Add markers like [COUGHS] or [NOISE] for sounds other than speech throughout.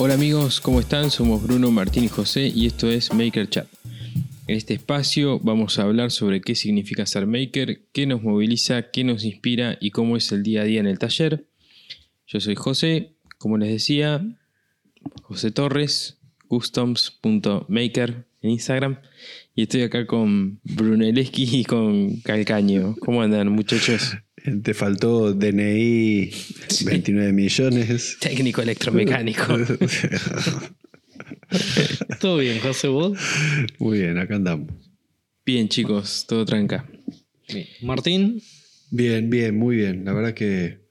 Hola amigos, ¿cómo están? Somos Bruno, Martín y José y esto es Maker Chat. En este espacio vamos a hablar sobre qué significa ser maker, qué nos moviliza, qué nos inspira y cómo es el día a día en el taller. Yo soy José, como les decía, José Torres, customs.maker en Instagram y estoy acá con Brunelleschi y con Calcaño. ¿Cómo andan muchachos? Te faltó DNI 29 millones. Técnico electromecánico. [LAUGHS] Todo bien, José, vos. Muy bien, acá andamos. Bien, chicos, todo tranca. Martín. Bien, bien, muy bien. La verdad que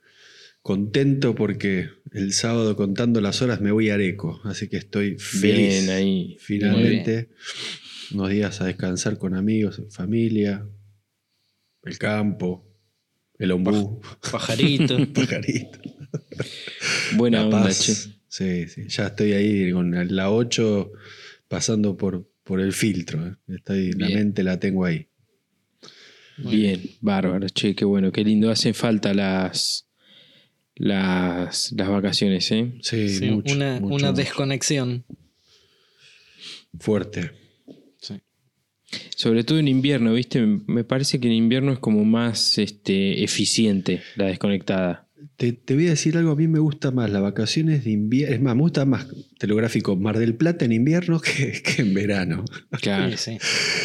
contento porque el sábado contando las horas me voy a Areco, así que estoy feliz. Bien ahí. Finalmente, unos días a descansar con amigos, familia, el campo, el ombú, Pajarito. [LAUGHS] pajarito. Buena La onda, paz. che. Sí, sí, ya estoy ahí con la 8 pasando por, por el filtro. ¿eh? Estoy, la mente la tengo ahí. Bien, bárbaro, che, qué bueno, qué lindo. Hacen falta las, las, las vacaciones, ¿eh? Sí, Sí, mucho, una, mucho, una mucho. desconexión. fuerte. Sobre todo en invierno, ¿viste? Me parece que en invierno es como más este, eficiente la desconectada. Te, te voy a decir algo, a mí me gusta más las vacaciones de invierno. Es más, me gusta más telegráfico Mar del Plata en invierno [LAUGHS] que, que en verano. Claro, [LAUGHS] Sí,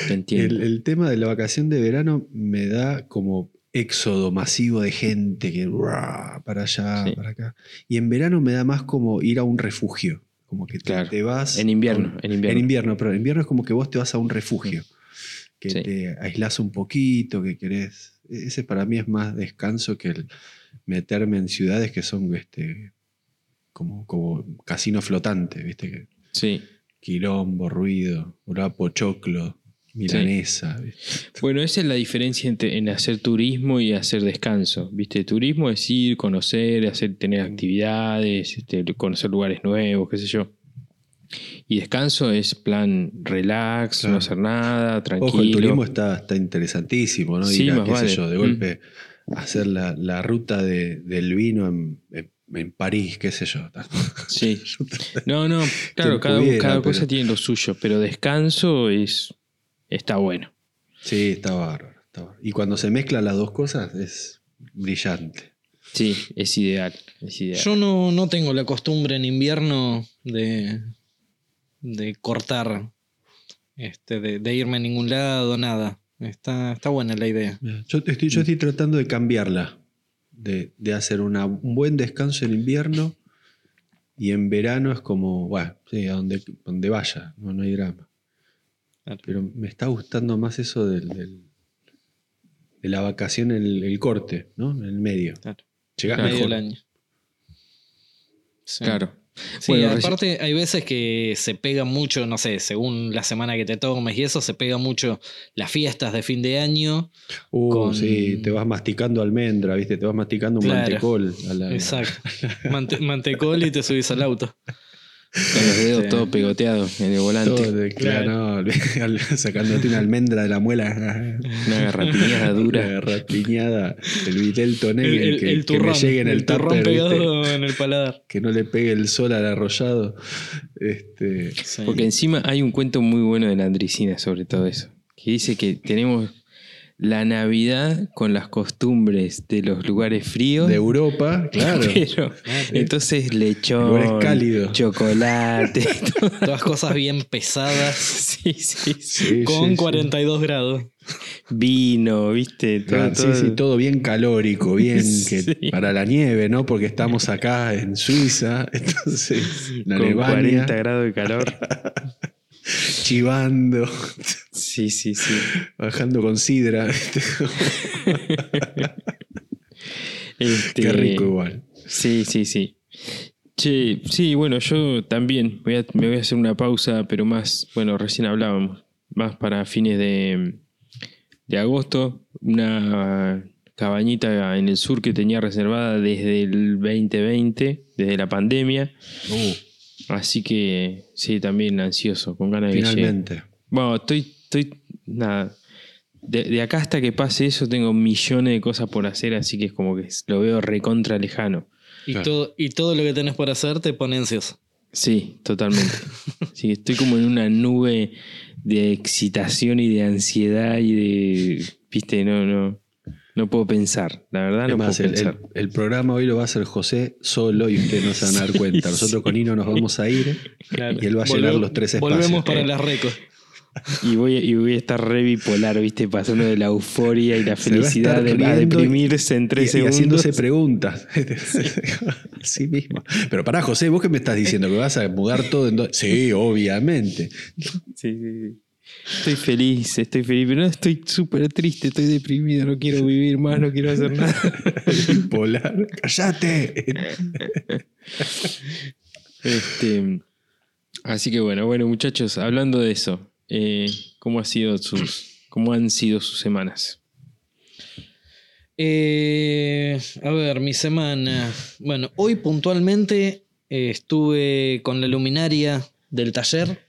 te entiendo. El, el tema de la vacación de verano me da como éxodo masivo de gente que ¡ruah! para allá, Sí. para acá. Y en verano me da más como ir a un refugio. Como que te, Claro. te vas. En invierno, en invierno. En invierno, pero en invierno es como que vos te vas a un refugio. Que Sí. te aislás un poquito, que querés. Ese para mí es más descanso que el meterme en ciudades que son este, como, como casino flotante, ¿viste? Sí. quilombo, ruido, pochoclo, milanesa. Bueno, esa es la diferencia entre en hacer turismo y hacer descanso. ¿Viste? Turismo es ir, conocer, hacer, tener actividades, este, conocer lugares nuevos, qué sé yo. Y descanso es plan relax, Claro. no hacer nada, tranquilo. Ojo, el turismo está, está interesantísimo, ¿no? Sí, Ir a, más qué sé vale. yo, de Mm. golpe hacer la, la ruta de- del vino en, en- en París, qué sé yo. Sí. [LAUGHS] No, no, claro, cada, pudiera, cada cosa pero- tiene lo suyo, pero descanso es está bueno. Sí, está bárbaro, está bárbaro. Y cuando se mezclan las dos cosas es brillante. Sí, es ideal, es ideal. Yo no, no tengo la costumbre en invierno de, de cortar, este, de, de irme a ningún lado, nada. Está, está buena la idea. Yo estoy, yo estoy tratando de cambiarla, de, de hacer una- un buen descanso en invierno y en verano es como, bueno, sí, a donde, donde vaya, no, no hay drama. Claro. Pero me está gustando más eso del, del- de la vacación, el, el corte, ¿no? En el medio. Claro. Llegás Claro. Medio mejor. del año. Sí. Claro. Sí, Bueno, aparte hay veces que se pega mucho, no sé, según la semana que te tomes y eso, se pega mucho las fiestas de fin de año. Uh, con- sí, te vas masticando almendra, ¿viste? Te vas masticando un Claro. mantecol. a la- Exacto. [LAUGHS] Mante- mantecol y te subís al auto. Con los dedos Sí. todo pegoteado en el volante. Todo de- claro, no, [LAUGHS] sacándote una almendra de la muela. Una garrapiñada Una dura. garrapiñada, el vitel tonel, El, el- que, el que me turrón, llegue en el, el turrón tupper, ¿viste? pegado en el paladar. que no le pegue el sol al arrollado. Este, Sí. Porque encima hay un cuento muy bueno de la Andricina sobre todo eso. Que dice que tenemos la Navidad con las costumbres de los lugares fríos. de Europa, [LAUGHS] claro. Pero, entonces lechón, chocolate. [LAUGHS] Todas cosas bien pesadas [LAUGHS] sí, sí, sí. Sí, con sí, sí. 42 grados. vino, viste, todo, Claro, sí, todo. sí, todo bien calórico, bien que Sí. para la nieve, ¿no? Porque estamos acá en Suiza, entonces la con Alemania, 40 grados de calor. Chivando, Sí, sí, sí. bajando con sidra. Este, Qué rico igual. Sí, sí, sí. Che, sí, bueno, yo también voy a- me voy a hacer una pausa, pero más, bueno, recién hablábamos, más para fines de, de agosto, una cabañita en el sur que tenía reservada desde el 2020, desde la pandemia. Uh, Así que sí, también ansioso, con ganas de que finalmente. Bueno, estoy, estoy, nada. De, de acá hasta que pase eso tengo millones de cosas por hacer, así que es como que lo veo recontra lejano. Y, Claro. todo, y todo lo que tenés por hacer te pone ansioso. Sí, totalmente. [LAUGHS] Sí, estoy como en una nube de excitación y de ansiedad y de. Viste, no, no. No puedo pensar. La verdad, no Además, puedo el, pensar. el- el programa hoy lo va a hacer José solo y ustedes no se van a dar [LAUGHS] Sí, cuenta. Nosotros sí. con Ino nos vamos a ir y él va a llenar Volve- los tres espacios. Volvemos para las recos. Y voy, y voy a estar re bipolar, ¿viste? Pasando de la euforia y la [LAUGHS] Se va a felicidad estar de, a y- deprimirse en Y, tres y segundos. haciéndose preguntas. [LAUGHS] sí mismo. Pero pará, José, ¿vos qué me estás diciendo? ¿Que vas a mudar todo en dos? Sí, obviamente. Sí, sí, sí. Estoy feliz, estoy feliz, pero no estoy súper triste, estoy deprimido, no quiero vivir más, no quiero hacer nada. [LAUGHS] Bipolar. ¡Cállate! Este, así que bueno, bueno, muchachos, hablando de eso, eh, ¿cómo, ha sido sus, ¿cómo han sido sus semanas? Eh, a ver, mi semana. Bueno, hoy puntualmente eh, estuve con la luminaria del taller.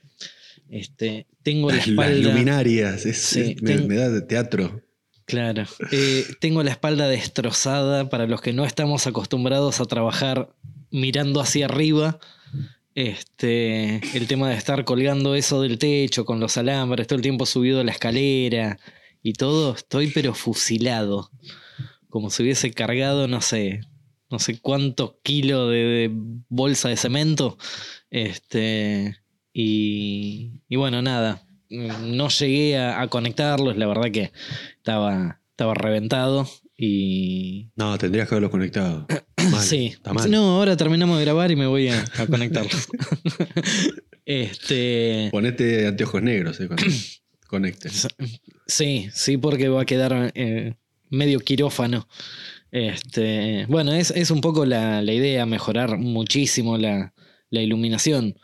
Este, tengo la Las espalda. luminarias. es- Sí, es- me, ten- me da de teatro. Claro. Eh, tengo la espalda destrozada para los que no estamos acostumbrados a trabajar mirando hacia arriba. Este, el tema de estar colgando eso del techo con los alambres, todo el tiempo subido a la escalera y todo, estoy pero fusilado. Como si hubiese cargado, no sé, no sé cuántos kilos de, de bolsa de cemento. Este, y, y bueno, nada. No llegué a, a conectarlos, la verdad que estaba, estaba reventado. Y. No, tendrías que haberlo conectado. [CLEARS THROAT] Mal, sí. Está mal. No, ahora terminamos de grabar y me voy a, a conectarlos. [LAUGHS] este. Ponete anteojos negros eh, cuando [CLEARS THROAT] conectes. Sí, sí, porque va a quedar eh, medio quirófano. Este, bueno, es, es un poco la, la idea, mejorar muchísimo la, la iluminación.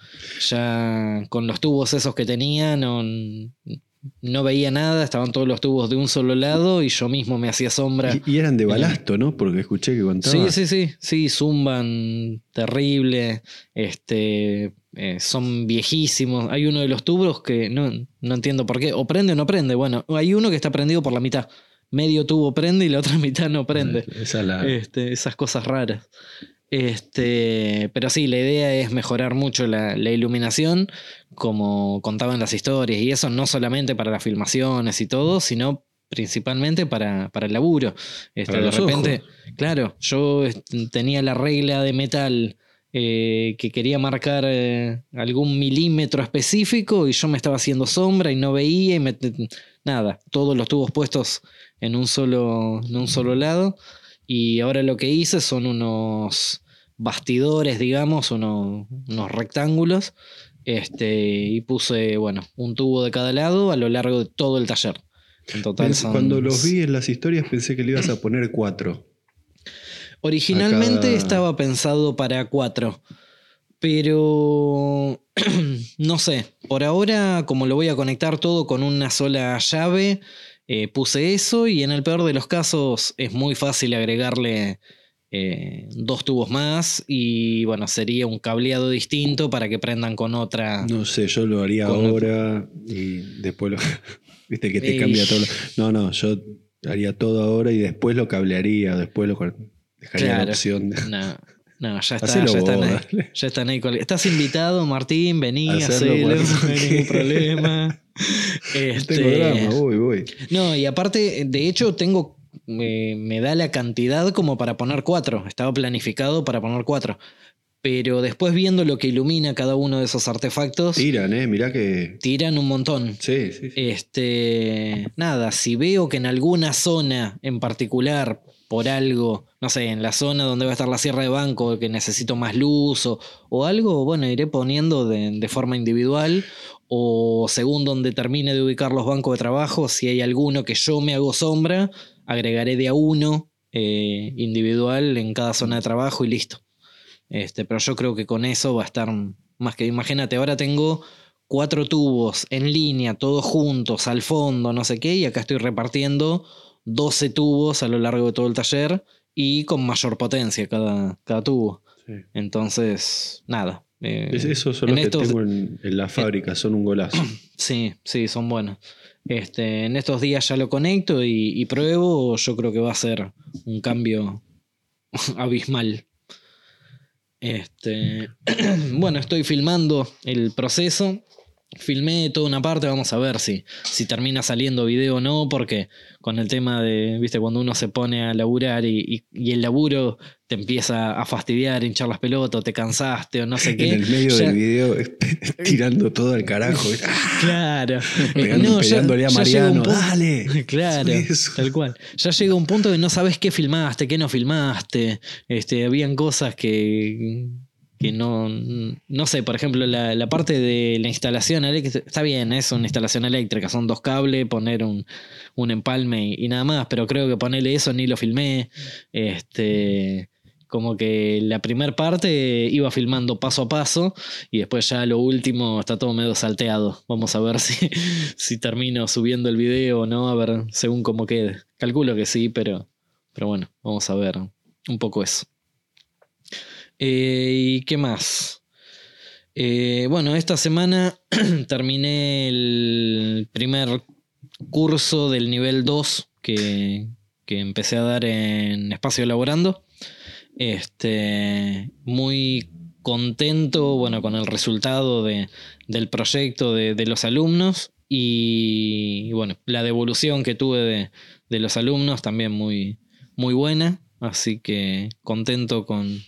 Ya con los tubos esos que tenía no, no veía nada, estaban todos los tubos de un solo lado y yo mismo me hacía sombra. Y, y eran de balasto, ¿no? Porque escuché que contaba. Sí, sí, sí, sí, zumban terrible, este, eh, son viejísimos. Hay uno de los tubos que no, no entiendo por qué, o prende o no prende. Bueno, hay uno que está prendido por la mitad. Medio tubo prende y la otra [LAUGHS] mitad no prende. Esa es la. Este, esas cosas raras. Este, pero sí, la idea es mejorar mucho la, la iluminación, como contaban las historias, y eso no solamente para las filmaciones y todo, sino principalmente para, para el laburo. Este, Para de repente, ojos. claro, yo este, tenía la regla de metal eh, que quería marcar eh, algún milímetro específico y yo me estaba haciendo sombra y no veía y me- nada, todos los tubos puestos en un solo, en un solo lado. Y ahora lo que hice son unos bastidores, digamos, unos, unos rectángulos. Este, y puse, bueno, un tubo de cada lado a lo largo de todo el taller. En total son- Cuando los vi en las historias pensé que le ibas a poner cuatro. Originalmente cada- estaba pensado para cuatro. Pero [CLEARS THROAT] no sé. Por ahora, como lo voy a conectar todo con una sola llave, eh, puse eso. Y en el peor de los casos es muy fácil agregarle eh, dos tubos más. Y bueno, sería un cableado distinto para que prendan con otra. No sé, yo lo haría ahora y después lo. [LAUGHS] Viste que te Ey. cambia todo. lo- [LAUGHS] No, no, yo haría todo ahora y después lo cablearía, después lo dejaría la opción. de- No, no, ya está. Ya, están vos, ahí, dale. ya están ahí. con- Estás invitado, Martín, vení, hacelo, no hay ningún problema. [LAUGHS] No Este, tengo drama, voy, voy. No, y aparte, de hecho, tengo. Me, me da la cantidad como para poner cuatro. Estaba planificado para poner cuatro. Pero después viendo lo que ilumina cada uno de esos artefactos, Tiran, eh, mirá que. tiran un montón. Sí, sí, sí. Este, nada, si veo que en alguna zona en particular, por algo, no sé, en la zona donde va a estar la sierra de banco, que necesito más luz o, o algo, bueno, iré poniendo de, de forma individual o según donde termine de ubicar los bancos de trabajo, si hay alguno que yo me hago sombra, agregaré de a uno eh, individual en cada zona de trabajo y listo. Este, pero yo creo que con eso va a estar más que. Imagínate, ahora tengo cuatro tubos en línea, todos juntos, al fondo, no sé qué, y acá estoy repartiendo 12 tubos a lo largo de todo el taller y con mayor potencia cada, cada tubo. sí. Entonces, nada. eh, Es- esos son los en que estos- tengo en, en la fábrica, son un golazo. [CLEARS THROAT] Sí, sí, son buenos. Este, en estos días ya lo conecto y, y pruebo. Yo creo que va a ser un cambio [LAUGHS] abismal. Este, [CLEARS THROAT] bueno, estoy filmando el proceso. Filmé toda una parte, vamos a ver si, si termina saliendo video o no, porque con el tema de, viste, cuando uno se pone a laburar y, y- y el laburo te empieza a fastidiar, hinchar las pelotas, te cansaste o no sé qué. En el medio ya- del video, [LAUGHS] tirando todo al carajo. [LAUGHS] Claro. [LAUGHS] Pegando- No, ya- pegándole a ya un Mariano. punto- Dale. Claro, sube eso". tal cual. Ya llega un punto que no sabes qué filmaste, qué no filmaste. Este, habían cosas que, que no. No sé, por ejemplo, la, la parte de la instalación eléctrica. Está bien, es una instalación eléctrica, son dos cables, poner un, un empalme y, nada más, pero creo que ponerle eso ni lo filmé. Este. Como que la primera parte iba filmando paso a paso y después ya lo último está todo medio salteado. Vamos a ver [LAUGHS] si, si termino subiendo el video o no, a ver según cómo quede. Calculo que sí, pero, pero bueno, vamos a ver un poco eso. Eh, ¿Y qué más? Eh, bueno, esta semana [CLEARS THROAT] terminé el primer curso del nivel 2 que, que empecé a dar en Espacio Laborando. Este, muy contento, bueno, con el resultado de, del proyecto de, de los alumnos y, bueno, la devolución que tuve de, de los alumnos también muy, muy buena, así que contento con,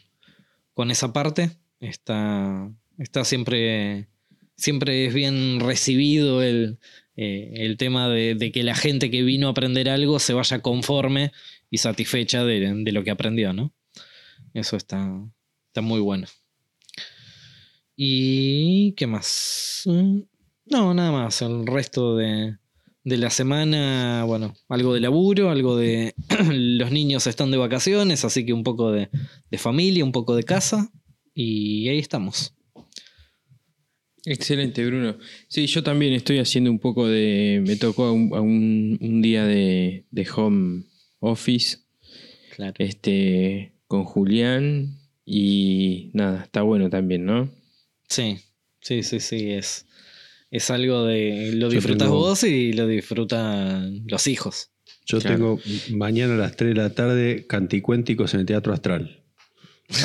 con esa parte. Está, está siempre, siempre es bien recibido el, eh, el tema de, de que la gente que vino a aprender algo se vaya conforme y satisfecha de, de lo que aprendió, ¿no? Eso está, está muy bueno. ¿Y qué más? Mm, No, nada más. El resto de, de la semana, bueno, algo de laburo, algo de... [CLEARS THROAT] los niños están de vacaciones, así que un poco de, de familia, un poco de casa. Y ahí estamos. Excelente, Bruno. Sí, yo también estoy haciendo un poco de. Me tocó a un, a un- un día de, de home office Claro. este, con Julián y nada, está bueno también, ¿no? Sí, sí, sí, sí. Es, es algo de. Lo disfrutas tengo- vos y lo disfrutan los hijos. Yo Claro. tengo mañana a las 3 de la tarde canticuénticos en el Teatro Astral.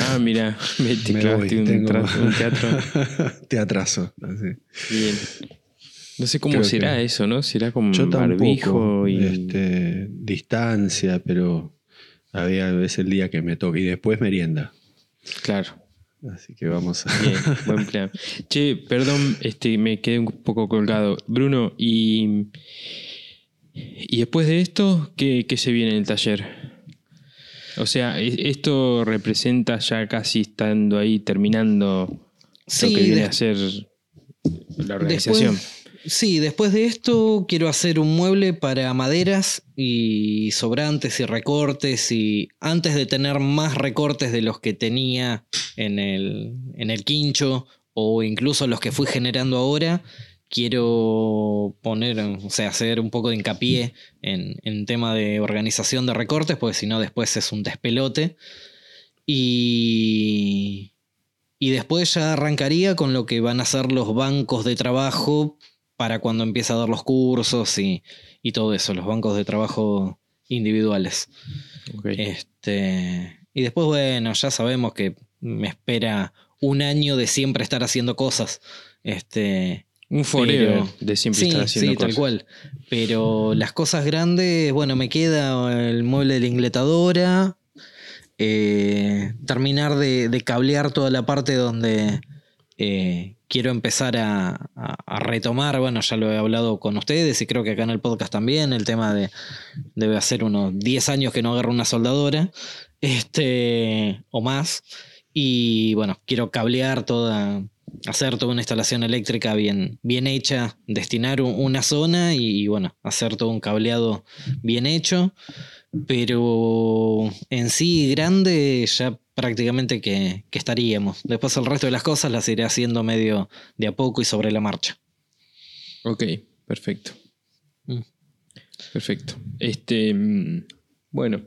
Ah, mira, [LAUGHS] me te Me voy, un, tengo- un [LAUGHS] teatro. Teatrazo. así. Bien. No sé cómo Creo será que- eso, ¿no? Será como Yo barbijo tampoco. y. este, distancia, pero había es el día que me toca. Y después merienda. Claro. Así que vamos a. Bien, [LAUGHS] buen plan. Che, perdón, este, me quedé un poco colgado. Bruno, y. ¿Y después de esto, qué, qué se viene en el taller? O sea, esto representa ya casi estando ahí terminando Sí, lo que viene de- a ser la organización. Después, sí, después de esto quiero hacer un mueble para maderas y sobrantes y recortes y antes de tener más recortes de los que tenía en el, en el quincho o incluso los que fui generando ahora, quiero poner, o sea, hacer un poco de hincapié en, en tema de organización de recortes, porque si no después es un despelote. Y, y después ya arrancaría con lo que van a ser los bancos de trabajo para cuando empiece a dar los cursos y, y todo eso, los bancos de trabajo individuales. Este, y después, bueno, ya sabemos que me espera un año de siempre estar haciendo cosas. Este, Un forever pero- de siempre sí, estar haciendo sí, tal cosas. cual. Pero las cosas grandes, bueno, me queda el mueble de la ingletadora. eh, terminar de, de cablear toda la parte donde eh, quiero empezar a, retomar. Bueno, ya lo he hablado con ustedes y creo que acá en el podcast también. El tema de. Debe hacer unos 10 años que no agarro una soldadora. Este. O más. Y bueno, quiero cablear toda hacer toda una instalación eléctrica bien, bien hecha, destinar un- una zona y, bueno, hacer todo un cableado bien hecho. Pero en sí, grande, ya prácticamente que, que estaríamos. Después el resto de las cosas las iré haciendo medio de a poco y sobre la marcha. Ok, perfecto. Mm. Perfecto. Este. mm, Bueno.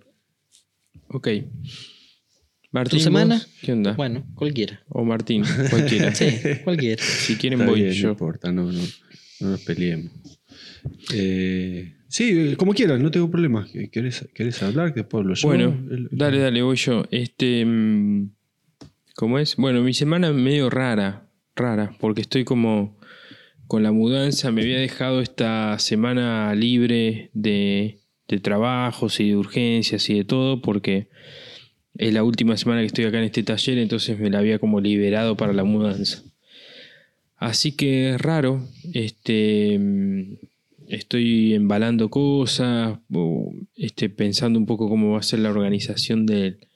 Ok. Martín. ¿Tu semana? vos, ¿Qué onda? Bueno, cualquiera. O Martín, cualquiera. [LAUGHS] Sí, cualquiera. Si quieren Está voy bien, No yo. importa, no, no, no nos peleemos. Eh, sí, como quieras, no tengo problema. ¿Querés, querés hablar? Después yo. Bueno, El- dale, dale, voy yo. Este. mm, ¿Cómo es? Bueno, mi semana medio rara, rara, porque estoy como con la mudanza, me había dejado esta semana libre de, de trabajos y de urgencias y de todo, porque es la última semana que estoy acá en este taller, entonces me la había como liberado para la mudanza. Así que es raro, este, estoy embalando cosas, o, este, pensando un poco cómo va a ser la organización del,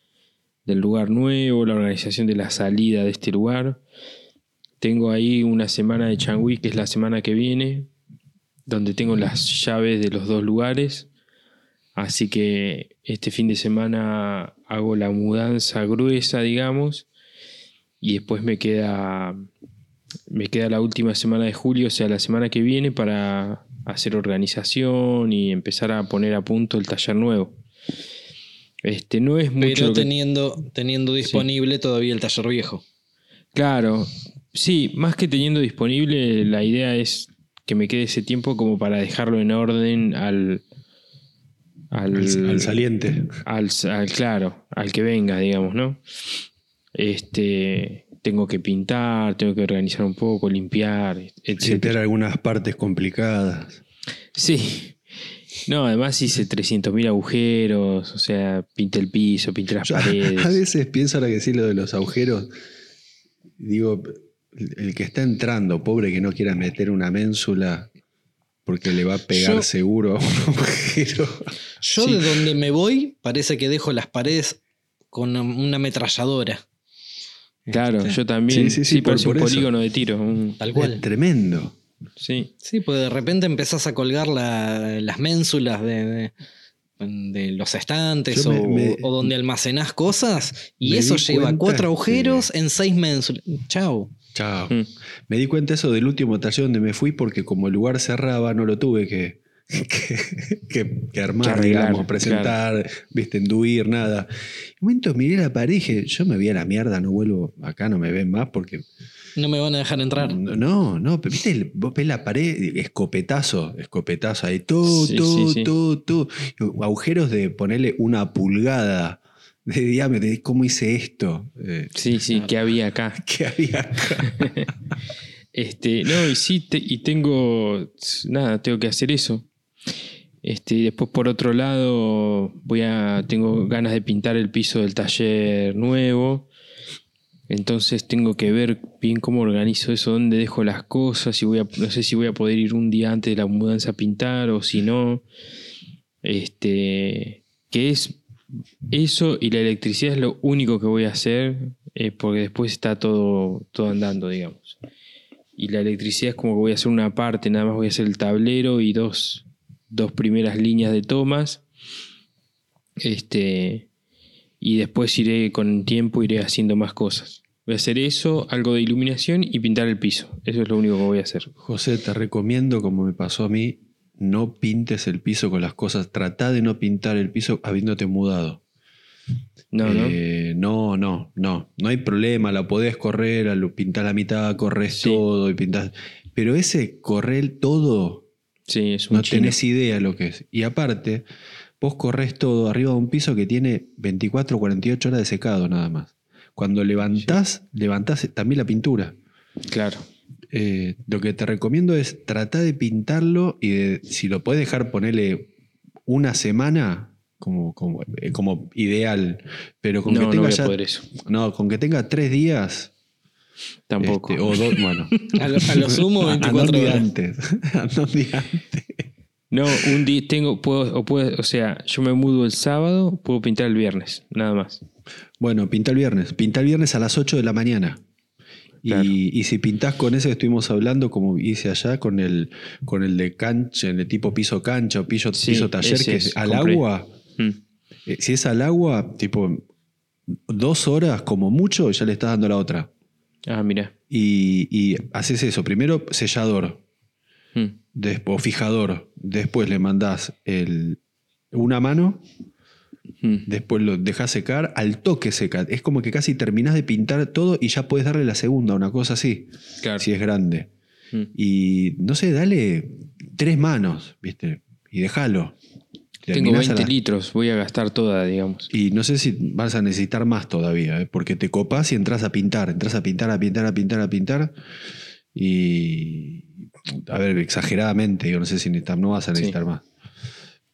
del lugar nuevo, la organización de la salida de este lugar. Tengo ahí una semana de Changui, que es la semana que viene, donde tengo las llaves de los dos lugares. Así que este fin de semana hago la mudanza gruesa, digamos, y después me queda me queda la última semana de julio, o sea, la semana que viene para hacer organización y empezar a poner a punto el taller nuevo. Este no es mucho Pero que- teniendo, teniendo disponible todavía el taller viejo. Claro, sí, más que teniendo disponible, la idea es que me quede ese tiempo como para dejarlo en orden al al, Al, al saliente. al, al- claro, al que venga, digamos, ¿no? Este, tengo que pintar, tengo que organizar un poco, limpiar, etc. Meter algunas partes complicadas. Sí. No, además hice 300.000 agujeros, o sea, pinté el piso, pinté las Yo paredes. [LAUGHS] a veces pienso ahora que sí lo de los agujeros. Digo, el el que está entrando, pobre que no quiera meter una ménsula porque le va a pegar Yo- seguro a un [LAUGHS] agujero. Yo Sí. de donde me voy, parece que dejo las paredes con una ametralladora. Claro, Este, yo también. Sí, sí, Sí, sí, por- un por eso. polígono de tiro. un- Tal Es cual. tremendo. sí. Sí, pues de repente empezás a colgar la- las ménsulas de, de- de los estantes me- o, me- o donde almacenás cosas y eso lleva cuatro que- agujeros en seis ménsulas. Chau. Chao. Mm. Me di cuenta eso del último taller donde me fui porque como el lugar cerraba no lo tuve que, [LAUGHS] que, que- que armar, Que arreglar, digamos, presentar, viste, enduir, nada. En un momento miré la pared y dije, yo me voy a la mierda, no vuelvo, acá no me ven más porque... No me van a dejar entrar. No, no, pero viste, vos ves la pared, escopetazo, escopetazo ahí, tú, Sí, tú, sí, sí. tú, tú. Agujeros de ponerle una pulgada de diámetro. ¿Cómo hice esto? Eh, Sí, sí, que había acá. ¿Qué había acá? [LAUGHS] [LAUGHS] Este, no, y sí, te- y tengo, nada, tengo que hacer eso. Este, después por otro lado, voy a, tengo ganas de pintar el piso del taller nuevo. Entonces tengo que ver bien cómo organizo eso, dónde dejo las cosas, si voy a, no sé si voy a poder ir un día antes de la mudanza a pintar o si no. Este, que es eso y la electricidad es lo único que voy a hacer, eh, porque después está todo, todo andando, digamos. Y la electricidad es como que voy a hacer una parte, nada más voy a hacer el tablero y dos, dos primeras líneas de tomas. Este, y después iré con tiempo, iré haciendo más cosas. Voy a hacer eso, algo de iluminación y pintar el piso. Eso es lo único que voy a hacer. José, te recomiendo, como me pasó a mí, no pintes el piso con las cosas. Trata de no pintar el piso habiéndote mudado. No, no. Eh, no, no, no. No hay problema, la podés correr, pintar la mitad, corres Sí. todo y pintas. Pero ese correr todo, Sí, es un no chino. tenés idea lo que es. Y aparte, vos corres todo arriba de un piso que tiene 24 o 48 horas de secado nada más. Cuando levantás, levantás también la pintura. Claro. Eh, lo que te recomiendo es tratar de pintarlo y de- si lo puedes dejar ponerle una semana como, como, eh, como ideal, pero con No, que no voy a poder eso. no, con que tenga tres días Tampoco. este, o dos, bueno, [LAUGHS] A lo, a lo sumo anda un 24 día horas. [LAUGHS] antes. No, un día tengo, puedo, o puedo, o sea, yo me mudo el sábado, puedo pintar el viernes, nada más. Bueno, pinta el viernes, pinta el viernes a las 8 de la mañana. Y, Claro. y si pintás con ese que estuvimos hablando, como hice allá, con el, con el de cancha, el de tipo piso cancha o piso, Sí, piso taller, que es, es al compré. agua, Mm. Eh, si es al agua, tipo dos horas como mucho, ya le estás dando la otra. Ah, mira. Y, y haces eso. Primero sellador Mm. des- o fijador. Después le mandás el, una mano. Mm. Después lo dejas secar. Al toque seca. Es como que casi terminás de pintar todo y ya puedes darle la segunda, una cosa así. Claro. Si es grande. Mm. Y no sé, dale tres manos, ¿viste? Y déjalo. Tengo terminás a 20 las- litros, voy a gastar toda, digamos. Y no sé si vas a necesitar más todavía, ¿eh? porque te copas y entras a pintar, entras a pintar, a pintar, a pintar, a pintar. Y. A ver, exageradamente, yo no sé si necesitas, no vas a Sí. necesitar más.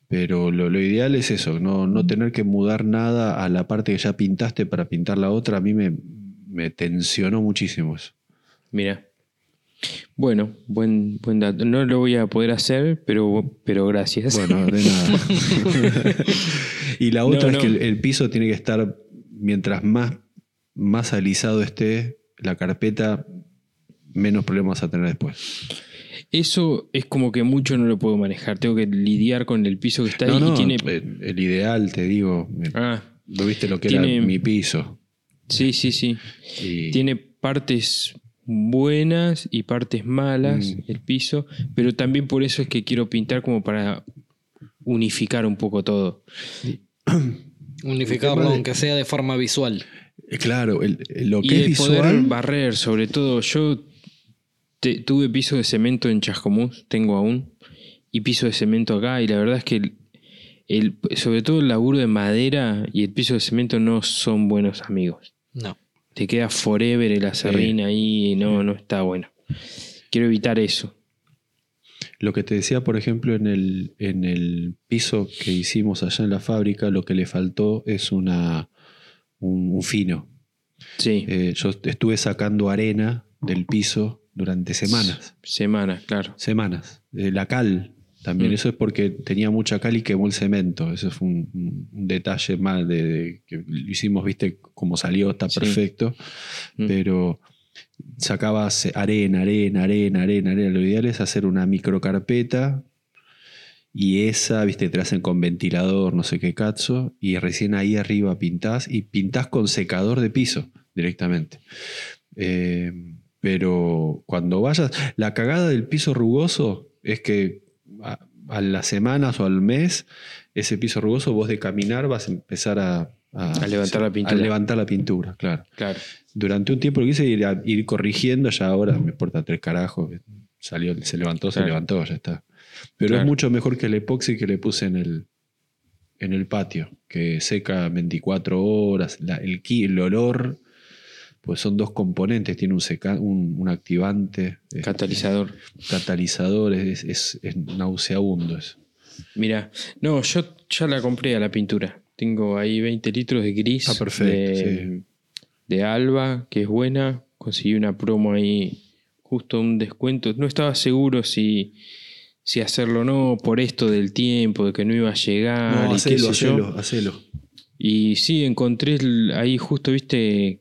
Pero lo, lo ideal es eso, no, no tener que mudar nada a la parte que ya pintaste para pintar la otra. A mí me, me tensionó muchísimo eso. Mira. Bueno, buen, buen dato. No lo voy a poder hacer, pero, pero gracias. Bueno, de nada. [LAUGHS] y la otra No, es que el, el piso tiene que estar, mientras más, más alisado esté la carpeta, menos problemas vas a tener después. Eso es como que mucho no lo puedo manejar. Tengo que lidiar con el piso que está ahí No, no, y tiene. eh, el ideal, te digo, Ah, ¿no viste lo que tiene- era mi piso? sí, sí, sí. Y- Tiene partes buenas y partes malas Mm. el piso, pero también por eso es que quiero pintar como para unificar un poco todo. [CLEARS THROAT] Unificarlo, de- aunque sea de forma visual. eh, claro, el- el- lo Y que es poder visual, barrer, sobre todo. Yo te- tuve piso de cemento en Chascomús, tengo aún, y piso de cemento acá, y la verdad es que el, el- sobre todo el laburo de madera y el piso de cemento no son buenos amigos. No. Te queda forever el acerrín ahí y no, no está bueno. Quiero evitar eso. lo que te decía, por ejemplo, en el, en el piso que hicimos allá en la fábrica, lo que le faltó es una, un- un fino. Sí, Eh, yo estuve sacando arena del piso durante semanas. semanas, claro. Semanas. Eh, la cal también. Mm. Eso es porque tenía mucha cal y quemó el cemento. Eso fue un, detalle más de, de que lo hicimos, viste, como salió, está Sí. perfecto. Mm. Pero sacabas arena, arena, arena, arena, arena. Lo ideal es hacer una microcarpeta y esa, viste, te la hacen con ventilador, no sé qué cazo, y recién ahí arriba pintás y pintás con secador de piso directamente. Eh, pero cuando vayas, la cagada del piso rugoso es que a, las semanas o al mes, ese piso rugoso vos de caminar vas a empezar a, A levantar la pintura. A levantar la pintura, claro. Claro. Durante un tiempo lo quise ir, a- ir corrigiendo, ya ahora me importa tres carajos. Salió, se levantó, se levantó, ya está. Pero Claro. es mucho mejor que el epoxi que le puse en el, en el patio, que seca 24 horas. la- el, qui- el olor, pues son dos componentes, tiene un, seca, un, un activante, eh, Catalizador. catalizador, es, es, es nauseabundo. Mira, no, yo ya la compré a la pintura. Tengo ahí 20 litros de gris. Ah, perfecto, De, de Alba, que es buena. Conseguí una promo ahí, justo un descuento. No estaba seguro si, si hacerlo o no, por esto del tiempo, de que no iba a llegar. No, y qué hacelo, sé yo. hacelo, hacelo. Y sí, encontré ahí justo, viste,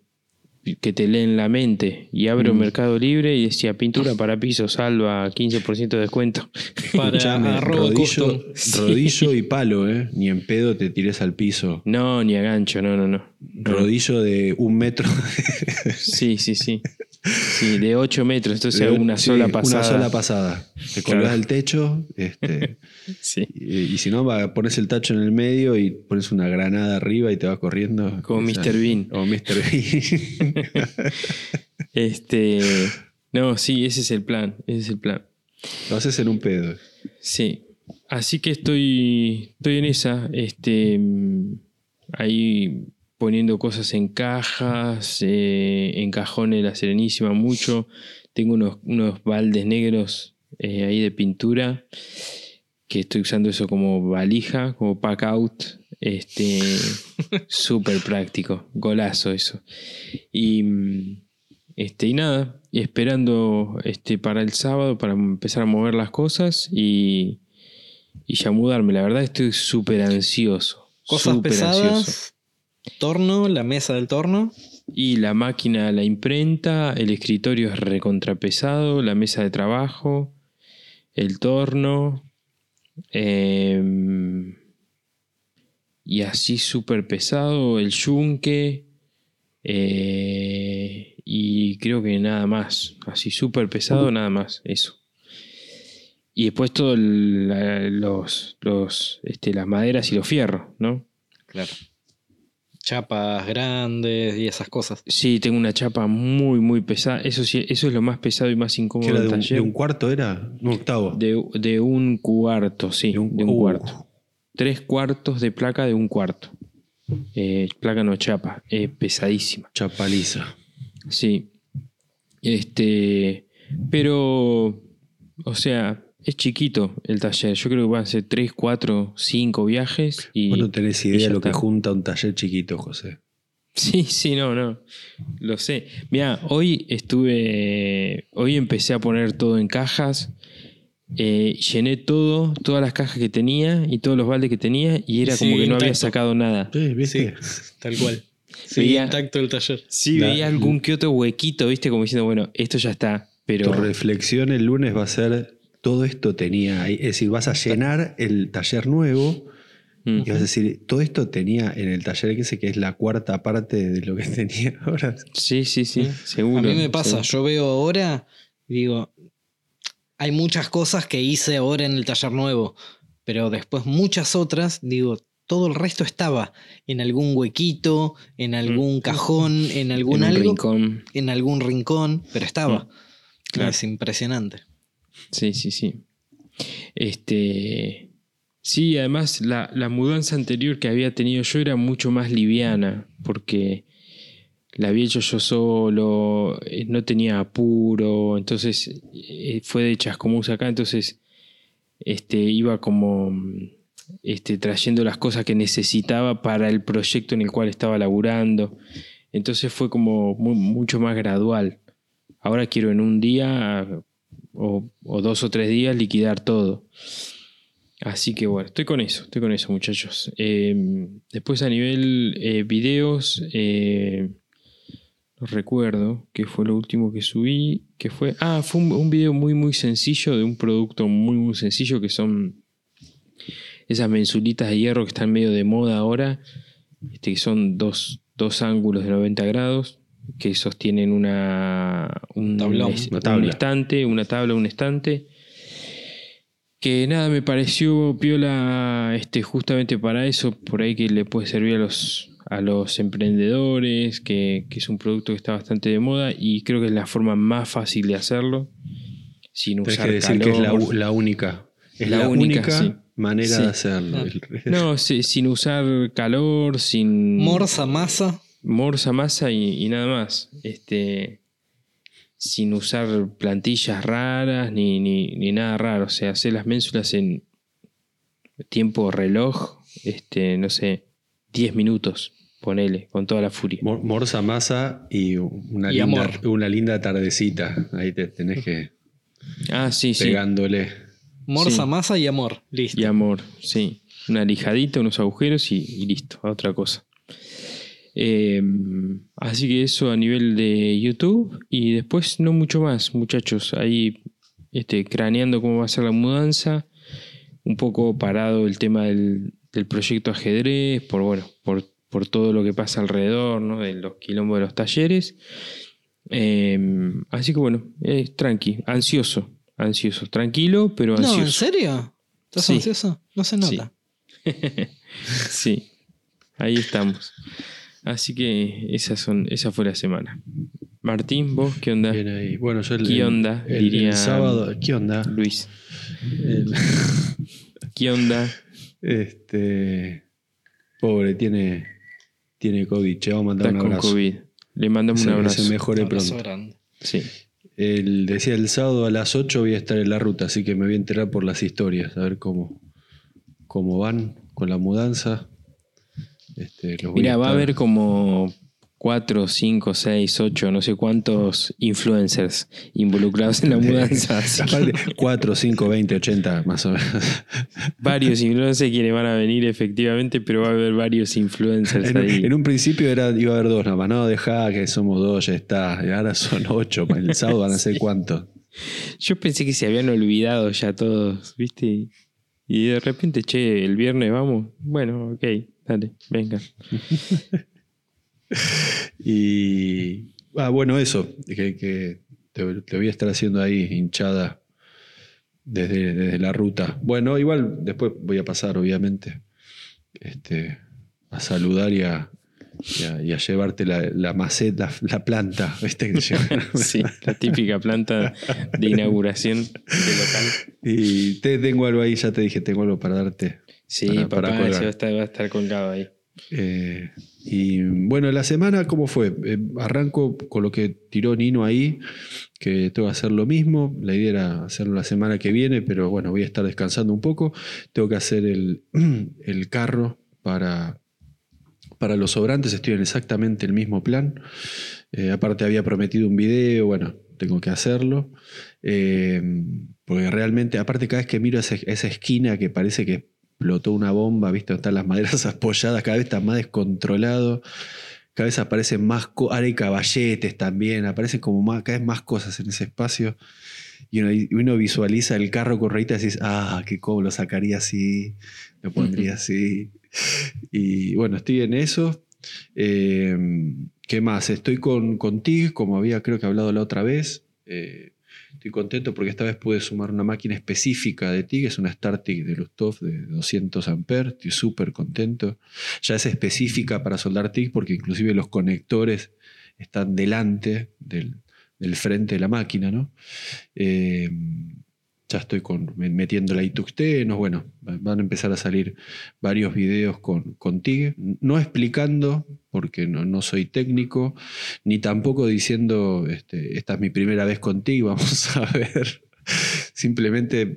que te leen la mente. Y abro Mm. Mercado Libre y decía pintura para piso, salva 15% de descuento. [LAUGHS] Para rodillo, rodillo y palo, ¿eh? Ni en pedo te tires al piso. No, ni a gancho, no, no, no. Rodillo de un metro. Sí, sí, sí. Sí, de 8 metros, entonces De- una sí, sola pasada. Una sola pasada. Te colgás Claro. del techo este, [LAUGHS] Sí. y, y si no, va- pones el tacho en el medio y pones una granada arriba y te vas corriendo. Como Mr. Bean. O Mr. [LAUGHS] Bean. [LAUGHS] Este. No, sí, ese es el plan. Ese es el plan. Lo haces en un pedo. Sí. Así que estoy. Estoy en esa. Este. mm, Ahí poniendo cosas en cajas. eh, en cajones la Serenísima mucho. Tengo unos, unos baldes negros eh, ahí de pintura. Que estoy usando eso como valija, como pack out. Este. [LAUGHS] Súper práctico. Golazo eso. Y. Este, y nada, esperando este, para el sábado para empezar a mover las cosas y, y ya mudarme. La verdad estoy súper ansioso. Cosas pesadas. ansioso. Torno, la mesa del torno. Y la máquina, la imprenta, el escritorio es recontrapesado, la mesa de trabajo, el torno. em, y así súper pesado, el yunque. eh, y creo que nada más. Así súper pesado, nada más. Eso. Y después todo el- la- los, los, este, las maderas y los fierros, ¿no? Claro. Chapas grandes y esas cosas. Sí, tengo una chapa muy, muy pesada. Eso sí, eso es lo más pesado y más ¿Qué incómodo era del de un, taller. de un cuarto? ¿Era? Un octavo. De, de un cuarto, sí, de un, uh, cuarto. tres cuartos de placa de un cuarto. Eh, placa no chapa, es pesadísima. Chapaliza. Sí. Este. Pero. O sea, es chiquito el taller. Yo creo que van a ser 3, 4, 5 viajes. Y, Vos no tenés idea de lo que junta un taller chiquito, José. Sí, sí, no, no. Lo sé. Mira, hoy estuve. Hoy empecé a poner todo en cajas. eh, llené todo, todas las cajas que tenía y todos los baldes que tenía. Y era como que no había sacado nada. Sí, ¿viste? tal cual. [LAUGHS] Sí, Veía- intacto el taller. Sí, veía algún que otro huequito, viste, como diciendo, bueno, esto ya está. Pero. Tu reflexión el lunes va a ser, todo esto tenía ahí. Es decir, vas a llenar el taller nuevo Mm. y vas a decir, todo esto tenía en el taller ese que es la cuarta parte de lo que [LAUGHS] tenía ahora. Sí, sí, sí, seguro. A mí me pasa, seguro. yo veo ahora digo, hay muchas cosas que hice ahora en el taller nuevo, pero después muchas otras, digo, todo el resto estaba en algún huequito, en algún cajón, en algún Mm. En algo, rincón. en algún rincón, pero estaba. Mm, claro. Es impresionante. Sí, sí, sí. Este. Sí, además la, la mudanza anterior que había tenido yo era mucho más liviana, porque la había hecho yo solo, eh, no tenía apuro, entonces eh, fue de chascomús acá, entonces este, iba como este, trayendo las cosas que necesitaba para el proyecto en el cual estaba laburando. Entonces fue como mu- mucho más gradual. Ahora quiero en un día o, dos o tres días liquidar todo. Así que bueno, estoy con eso, estoy con eso muchachos. Eh, después a nivel eh, videos, eh, no recuerdo qué fue lo último que subí, que fue... Ah, fue un, un video muy muy sencillo de un producto muy muy sencillo que son esas mensulitas de hierro que están medio de moda ahora, este, que son dos, dos ángulos de 90 grados que sostienen una, un, Tablón. es- Una un tabla. estante, una tabla, un estante. Que nada, me pareció piola este, justamente para eso, por ahí que le puede servir a los, a los emprendedores, que, que es un producto que está bastante de moda y creo que es la forma más fácil de hacerlo, sin usar que decir que es la, calor. u- la única. Es La la, única, única, sí. manera Sí. de hacerlo. Ah. No, sí, sin usar calor, sin Morsa, masa. Morsa, masa y, y nada más. Este, sin usar plantillas raras ni, ni, ni nada raro. O sea, hacer las ménsulas en tiempo reloj, este, no sé, 10 minutos, ponele, con toda la furia. Mor- Morsa masa y una, Y linda, amor. una linda tardecita. Ahí te tenés que Ah, sí, sí. pegándole. Morsa, Sí. masa y amor. Listo. Y amor, sí. Una lijadita, unos agujeros y, y listo, a otra cosa. Eh, así que eso a nivel de YouTube. Y después no mucho más, muchachos. Ahí este, craneando cómo va a ser la mudanza. Un poco parado el tema del, del proyecto ajedrez, por bueno, por, por todo lo que pasa alrededor, ¿no? De los quilombos de los talleres. Eh, así que bueno, tranqui, ansioso, ansioso, tranquilo, pero No, ansioso. ¿en serio? ¿Estás Sí. ansioso? No se nota. [LAUGHS] Sí, ahí estamos. Así que esas son, esa fue la semana. Martín, vos, ¿qué onda? Bien ahí. Bueno, yo el, ¿Qué el- onda? el- el Diría- sábado. ¿Qué onda? Luis, El- [LAUGHS] [LAUGHS] ¿qué onda? este. Pobre, tiene. Tiene COVID. Che, vamos a mandar Estás un con abrazo. COVID. Le mandamos Se, un se abrazo. mejore Abrazo pronto. grande. Sí. El, decía el sábado a las 8 voy a estar en la ruta, así que me voy a enterar por las historias, a ver cómo, cómo van con la mudanza. Este, los Mira, va a haber como 4, 5, 6, 8, no sé cuántos influencers involucrados en la [LAUGHS] mudanza. así que Aparte, 4, 5, 20, 80, más o menos. [LAUGHS] varios influencers quienes van a venir efectivamente, pero va a haber varios influencers En, ahí. en un principio era, iba a haber dos, nada más. No, dejá que somos dos, ya está. Y ahora son ocho. El [LAUGHS] sábado van a ser cuántos. Yo pensé que se habían olvidado ya todos, ¿viste? Y de repente, che, el viernes vamos. Bueno, ok, dale, venga. [LAUGHS] Y. Ah, bueno, eso. Que, que te, te voy a estar haciendo ahí hinchada desde, desde la ruta. Bueno, igual después voy a pasar, obviamente. Este, a saludar y a, y a, y a llevarte la, la maceta, la, la planta. ¿viste? [LAUGHS] Sí, la típica planta de inauguración del local. y te tengo algo ahí, ya te dije, tengo algo para darte. Sí, Para- papá, para colgar. va a estar, va a estar colgado ahí. Eh, y bueno, la semana, ¿cómo fue? Eh, arranco con lo que tiró Nino ahí, que tengo que hacer lo mismo. La idea era hacerlo la semana que viene, pero bueno, voy a estar descansando un poco. Tengo que hacer el, [CLEARS THROAT] el carro para, para los sobrantes, estoy en exactamente el mismo plan. Eh, aparte había prometido un video, bueno, tengo que hacerlo. Porque realmente, aparte cada vez que miro esa, esa esquina que parece que explotó una bomba, ¿viste? Están las maderas [LAUGHS] apoyadas, cada vez está más descontrolado. Cada vez aparecen más ahora hay caballetes también, aparecen como más, cada vez más cosas en ese espacio. Y uno, y uno visualiza el carro con rueditas y dices, ah, qué cómo lo sacaría así, lo [LAUGHS] pondría así. Y bueno, estoy en eso. Eh, ¿Qué más? Estoy con, con TIG, como había creo que hablado la otra vez. Eh, estoy contento porque esta vez pude sumar una máquina específica de TIG, es una StarTIG de Lustov de 200 amperes, estoy súper contento. Ya es específica para soldar TIG porque inclusive los conectores están delante del, frente de la máquina, ¿no? Eh, ya estoy con, me- metiendo la ituxtenos, bueno, va- van a empezar a salir varios videos con, con TIG, no explicando, porque no, soy técnico, ni tampoco diciendo, este, esta es mi primera vez con TIG, [LAUGHS] vamos a ver, simplemente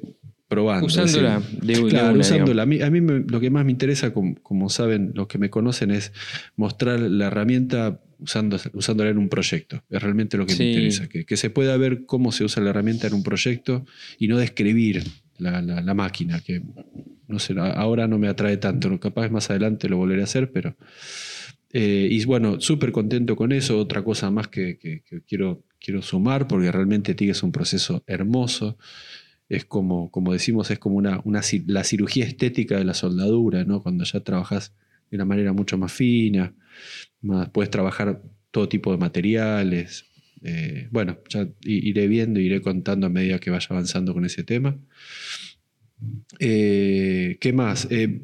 probando. Usándola de, de Claro, una, usándola. A mí, a mí me- lo que más me interesa, como, como saben los que me conocen, es mostrar la herramienta usando, usándola en un proyecto. Es realmente lo que Sí. me interesa. Que, que se pueda ver cómo se usa la herramienta en un proyecto y no describir la, la- la máquina, que no sé, ahora no me atrae tanto. Capaz más adelante lo volveré a hacer, pero. eh, y bueno, súper contento con eso. Otra cosa más que, que- que quiero, quiero sumar, porque realmente TIG es un proceso hermoso es como, como decimos, es como una, una la cirugía estética de la soldadura, ¿no? Cuando ya trabajas de una manera mucho más fina, más, puedes trabajar todo tipo de materiales. eh, bueno, ya iré viendo, iré contando a medida que vaya avanzando con ese tema. Eh, ¿Qué más? Eh,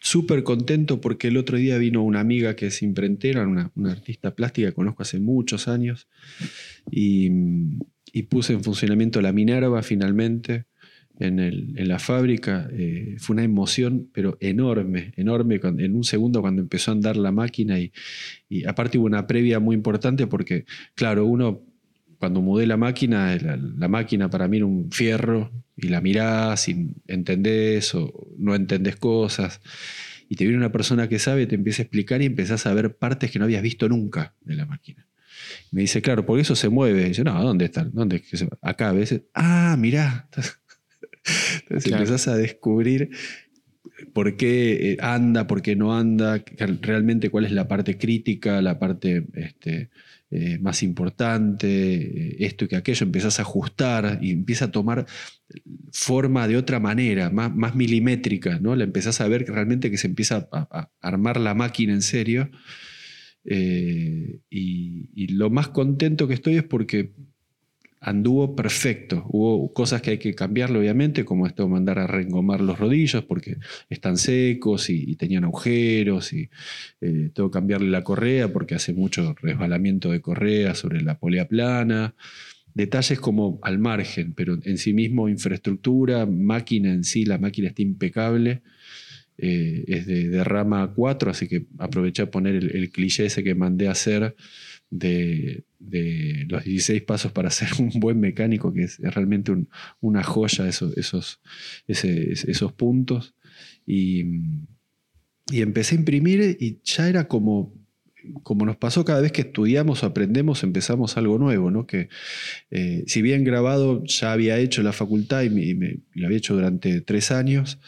Súper contento porque el otro día vino una amiga que es imprentera, una, una artista plástica que conozco hace muchos años, y, y puse en funcionamiento la Minerva finalmente en, la fábrica. Eh, fue una emoción, pero enorme, enorme, en un segundo cuando empezó a andar la máquina y, y aparte hubo una previa muy importante porque, claro, uno cuando mudé la máquina, la, la máquina para mí era un fierro y la mirás y entendés o no entendés cosas. Y te viene una persona que sabe, te empieza a explicar y empezás a ver partes que no habías visto nunca de la máquina. Me dice, claro, porque eso se mueve. Y yo, no, ¿dónde está? ¿Dónde es que se Acá a veces. Ah, mirá. [LAUGHS] Entonces Claro. empezás a descubrir por qué eh, anda, por qué no anda, realmente cuál es la parte crítica, la parte este, eh, más importante, eh, esto y que aquello, empezás a ajustar y empieza a tomar forma de otra manera, más, más milimétrica, ¿no? La empezás a ver que realmente que se empieza a, a armar la máquina en serio. Eh, y, lo más contento que estoy es porque anduvo perfecto. Hubo cosas que hay que cambiarle, obviamente, como esto mandar a reengomar los rodillos porque están secos y, y tenían agujeros, y eh, tengo que cambiarle la correa porque hace mucho resbalamiento de correa sobre la polea plana. Detalles como al margen, pero en sí mismo infraestructura, máquina en sí, la máquina está impecable. Eh, es de, de rama 4, así que aproveché a poner el, cliché ese que mandé a hacer de, los 16 pasos para ser [LAUGHS] un buen mecánico, que es, realmente un- una joya esos, esos, esos puntos. Y, y empecé a imprimir y ya era como, como nos pasó cada vez que estudiamos o aprendemos, empezamos algo nuevo, ¿no? Que eh, si bien grabado ya había hecho la facultad y, me, lo había hecho durante tres años,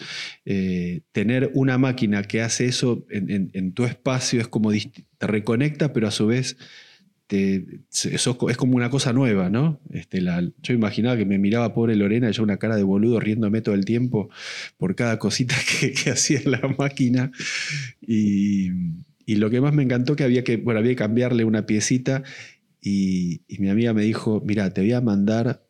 eh, tener una máquina que hace eso en, tu espacio es como te reconecta, pero a su vez te, es como una cosa nueva, ¿no? Este, la- yo imaginaba que me miraba pobre Lorena, yo una cara de boludo riéndome todo el tiempo por cada cosita [LAUGHS] que, que hacía la máquina. Y, y lo que más me encantó que había que, bueno, había que cambiarle una piecita y, y mi amiga me dijo, mira, te voy a mandar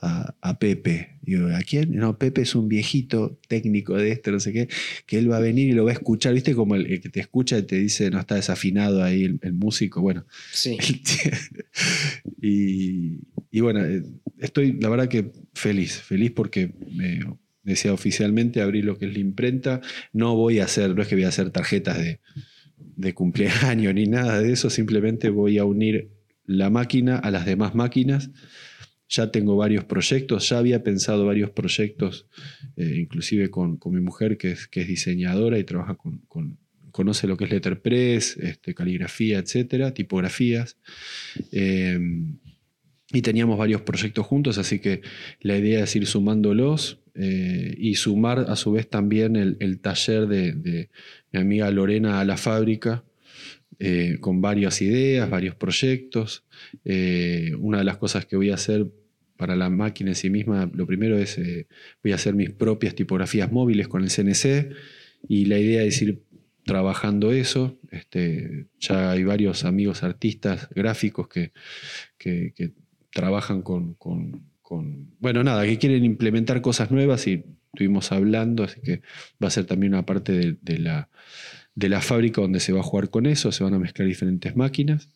a, a Pepe. Digo, ¿a quién? No, Pepe es un viejito técnico de esto, no sé qué, que él va a venir y lo va a escuchar, ¿viste? Como el, el que te escucha y te dice, no está desafinado ahí el, el músico. Bueno, Sí. [LAUGHS] y, y bueno, eh, estoy la verdad que feliz, feliz porque me, decía oficialmente, abrí lo que es la imprenta. No voy a hacer, no es que voy a hacer tarjetas de, de cumpleaños [LAUGHS] ni nada de eso, simplemente voy a unir la máquina a las demás máquinas. Ya tengo varios proyectos, ya había pensado varios proyectos, eh, inclusive con, con, mi mujer que es, que es diseñadora y trabaja con, con conoce lo que es letterpress, este, caligrafía, etcétera, tipografías. Eh, y teníamos varios proyectos juntos, así que la idea es ir sumándolos eh, y sumar a su vez también el, taller de, mi amiga Lorena a la fábrica, eh, con varias ideas, varios proyectos. Eh, una de las cosas que voy a hacer para la máquina en sí misma, lo primero es, voy a hacer mis propias tipografías móviles con el CNC y la idea es ir trabajando eso. Este, ya hay varios amigos artistas gráficos que, que trabajan con, bueno, nada, que quieren implementar cosas nuevas y estuvimos hablando, así que va a ser también una parte de, la, de la fábrica donde se va a jugar con eso, se van a mezclar diferentes máquinas.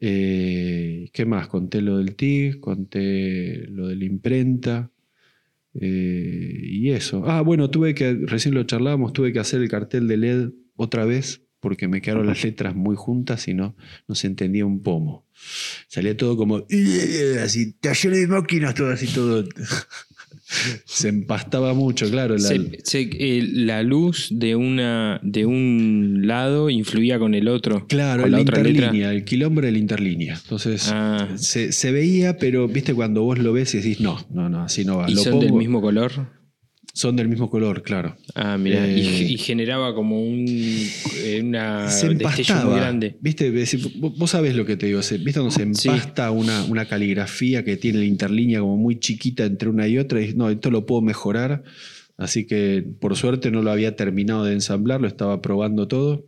Eh, ¿Qué más? Conté lo del TIG, conté lo de la imprenta. Eh, y eso. Ah, bueno, tuve que, recién lo charlábamos, tuve que hacer el cartel de LED otra vez porque me quedaron las letras muy juntas y no, no se entendía un pomo. Salía todo como así, taller de máquinas, todo así, todo. Se empastaba mucho, claro. La, eh, la luz de, una, de un lado influía con el otro. Claro, la, interlínea, el quilombre de la interlínea. Entonces ah. se, veía, pero viste cuando vos lo ves y decís, no, no, no, así no va. ¿Y son del mismo color? Son del mismo color, claro. Ah, mira. y, eh, generaba como un, eh, una se empastaba, muy grande. ¿Viste? Vos sabés lo que te digo. ¿Viste cuando se empasta una, una, caligrafía que tiene la interlínea como muy chiquita entre una y otra? Y no, esto lo puedo mejorar. Así que por suerte no lo había terminado de ensamblar, lo estaba probando todo.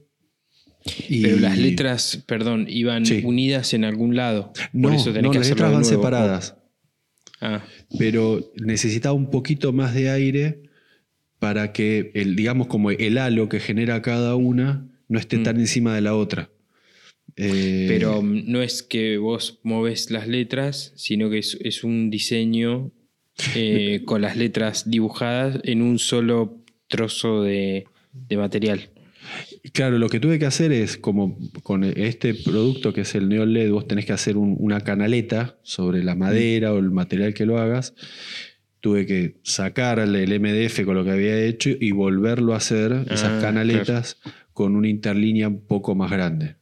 Pero las letras, perdón, iban unidas en algún lado. no, eso no, las letras van separadas. Ah. Pero necesitaba un poquito más de aire para que, el, digamos, como el halo que genera cada una no esté tan mm. encima de la otra. Eh, Pero no es que vos moves las letras, sino que es, un diseño eh, [LAUGHS] con las letras dibujadas en un solo trozo de material. Claro, lo que tuve que hacer es, como con este producto que es el Neon LED, vos tenés que hacer una canaleta sobre la madera o el material que lo hagas. Tuve que sacarle el MDF con lo que había hecho y volverlo a hacer, esas ah, canaletas, con una interlínea un poco más grande.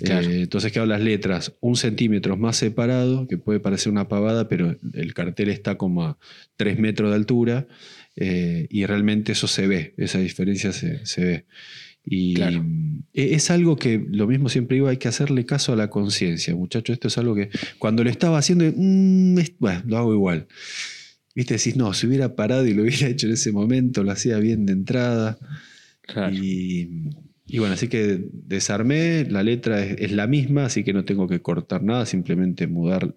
Eh, entonces quedan las letras un centímetro más separado, que puede parecer una pavada, pero el cartel está como a tres metros de altura eh, y realmente eso se ve, esa diferencia se, se ve. Y e, es algo que lo mismo siempre digo, hay que hacerle caso a la conciencia, muchachos. Esto es algo que cuando lo estaba haciendo, mm, bueno, lo hago igual. Viste, decís, no, si hubiera parado y lo hubiera [LAUGHS] hecho en ese momento, lo hacía bien de entrada. Y, bueno, así que desarmé, la letra es, la misma, así que no tengo que cortar nada, simplemente mudar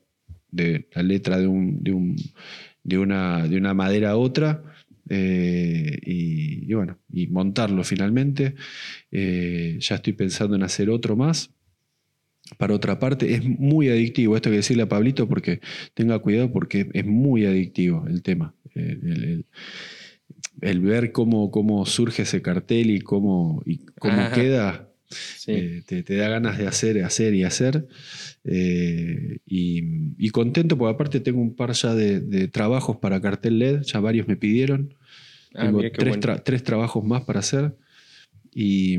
de la letra de, un, de, un, de, una, de una madera a otra eh, y, bueno, y montarlo finalmente. Eh, ya estoy pensando en hacer otro más. Para otra parte, es muy adictivo esto que decirle a Pablito porque tenga cuidado porque es muy adictivo el tema. El, ver cómo, cómo, surge ese cartel y cómo, y cómo queda, eh, te, da ganas de hacer, hacer y hacer. y, contento porque aparte tengo un par ya de, trabajos para cartel LED, ya varios me pidieron. Ah, Tengo tres, trabajos más para hacer. Y,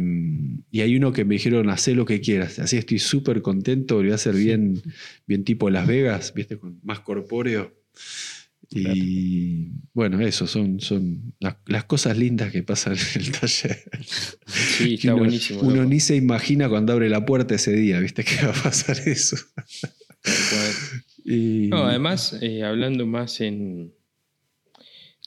hay uno que me dijeron, haz lo que quieras. Así estoy súper contento, voy a hacer bien, bien tipo Las Vegas, ¿viste? Con más corpóreo. Y bueno, eso son, son las, cosas lindas que pasan en el taller. Sí, está uno, buenísimo. Uno ni se imagina cuando abre la puerta ese día, ¿viste? [LAUGHS] Que va a pasar eso. no, además, eh, hablando más en,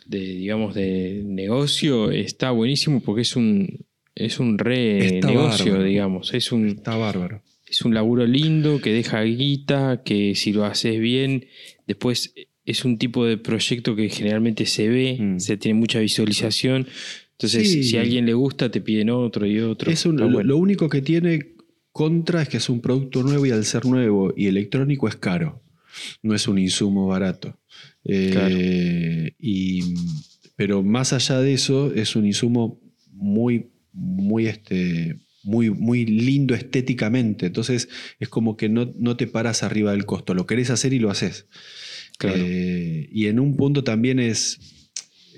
de, digamos, de negocio está buenísimo porque es un, es un re negocio, digamos. Es un, está bárbaro. Es un laburo lindo que deja guita, que si lo haces bien, después es un tipo de proyecto que generalmente se ve, mm. se tiene mucha visualización. Entonces, si a alguien le gusta, te piden otro y otro. Es Lo único que tiene contra es que es un producto nuevo y al ser nuevo y electrónico es caro. No es un insumo barato. Eh, y pero más allá de eso, es un insumo muy, muy, este, muy, muy lindo estéticamente. Entonces, es como que no, no te paras arriba del costo. Lo querés hacer y lo haces. Eh, y en un punto también es,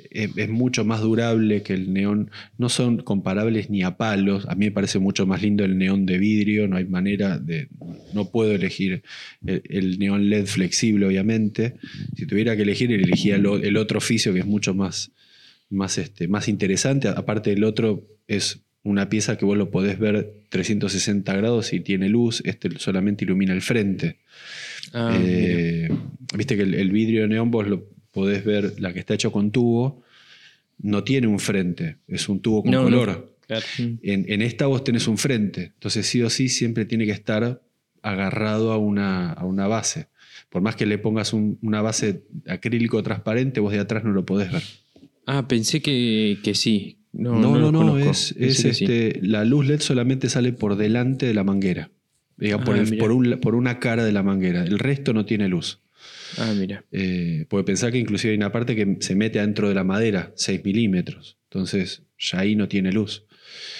es, mucho más durable que el neón. No son comparables ni a palos. A mí me parece mucho más lindo el neón de vidrio. No hay manera de. No puedo elegir el, el neón LED flexible, obviamente. Si tuviera que elegir, elegiría lo- el otro oficio que es mucho más, más, este, más interesante. Aparte, el otro es una pieza que vos lo podés ver 360 grados y tiene luz. Este solamente ilumina el frente. Ah. Eh, Viste que el, el vidrio neón vos lo podés ver, la que está hecho con tubo, no tiene un frente, es un tubo con No, no. color. Claro. En, en esta vos tenés un frente, entonces sí o sí siempre tiene que estar agarrado a una, a una base. Por más que le pongas un- una base acrílico transparente, vos de atrás no lo podés ver. Ah, pensé que, que sí. No, No, no, no, es, es sí. este, la luz LED solamente sale por delante de la manguera. Diga, por, Ah, el- por un- por una cara de la manguera. El resto no tiene luz. Ah, mira. Eh, porque pensar que inclusive hay una parte que se mete adentro de la madera, 6 milímetros. Entonces ya ahí no tiene luz.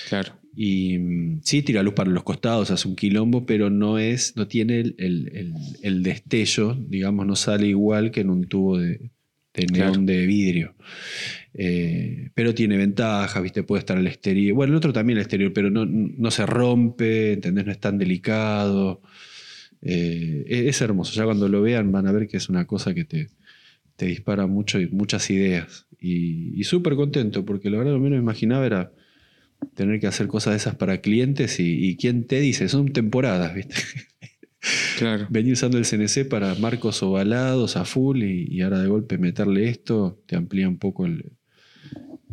Claro. Y mm, sí tira luz para los costados, hace un quilombo, pero no es, no tiene el, el- el- el destello, digamos, no sale igual que en un tubo de, de neón Claro. de vidrio. Eh, pero tiene ventajas, ¿viste? Puede estar al exterior. Bueno, el otro también al exterior, pero no, no se rompe, ¿entendés? No es tan delicado. Eh, es, es hermoso. Ya cuando lo vean van a ver que es una cosa que te, te dispara mucho y muchas ideas. Y, y súper contento, porque la verdad lo menos me imaginaba era tener que hacer cosas de esas para clientes y, y quién te dice, son temporadas, ¿viste? [LAUGHS] Claro. Vení usando el CNC para marcos ovalados a full y, y ahora de golpe meterle esto te amplía un poco el,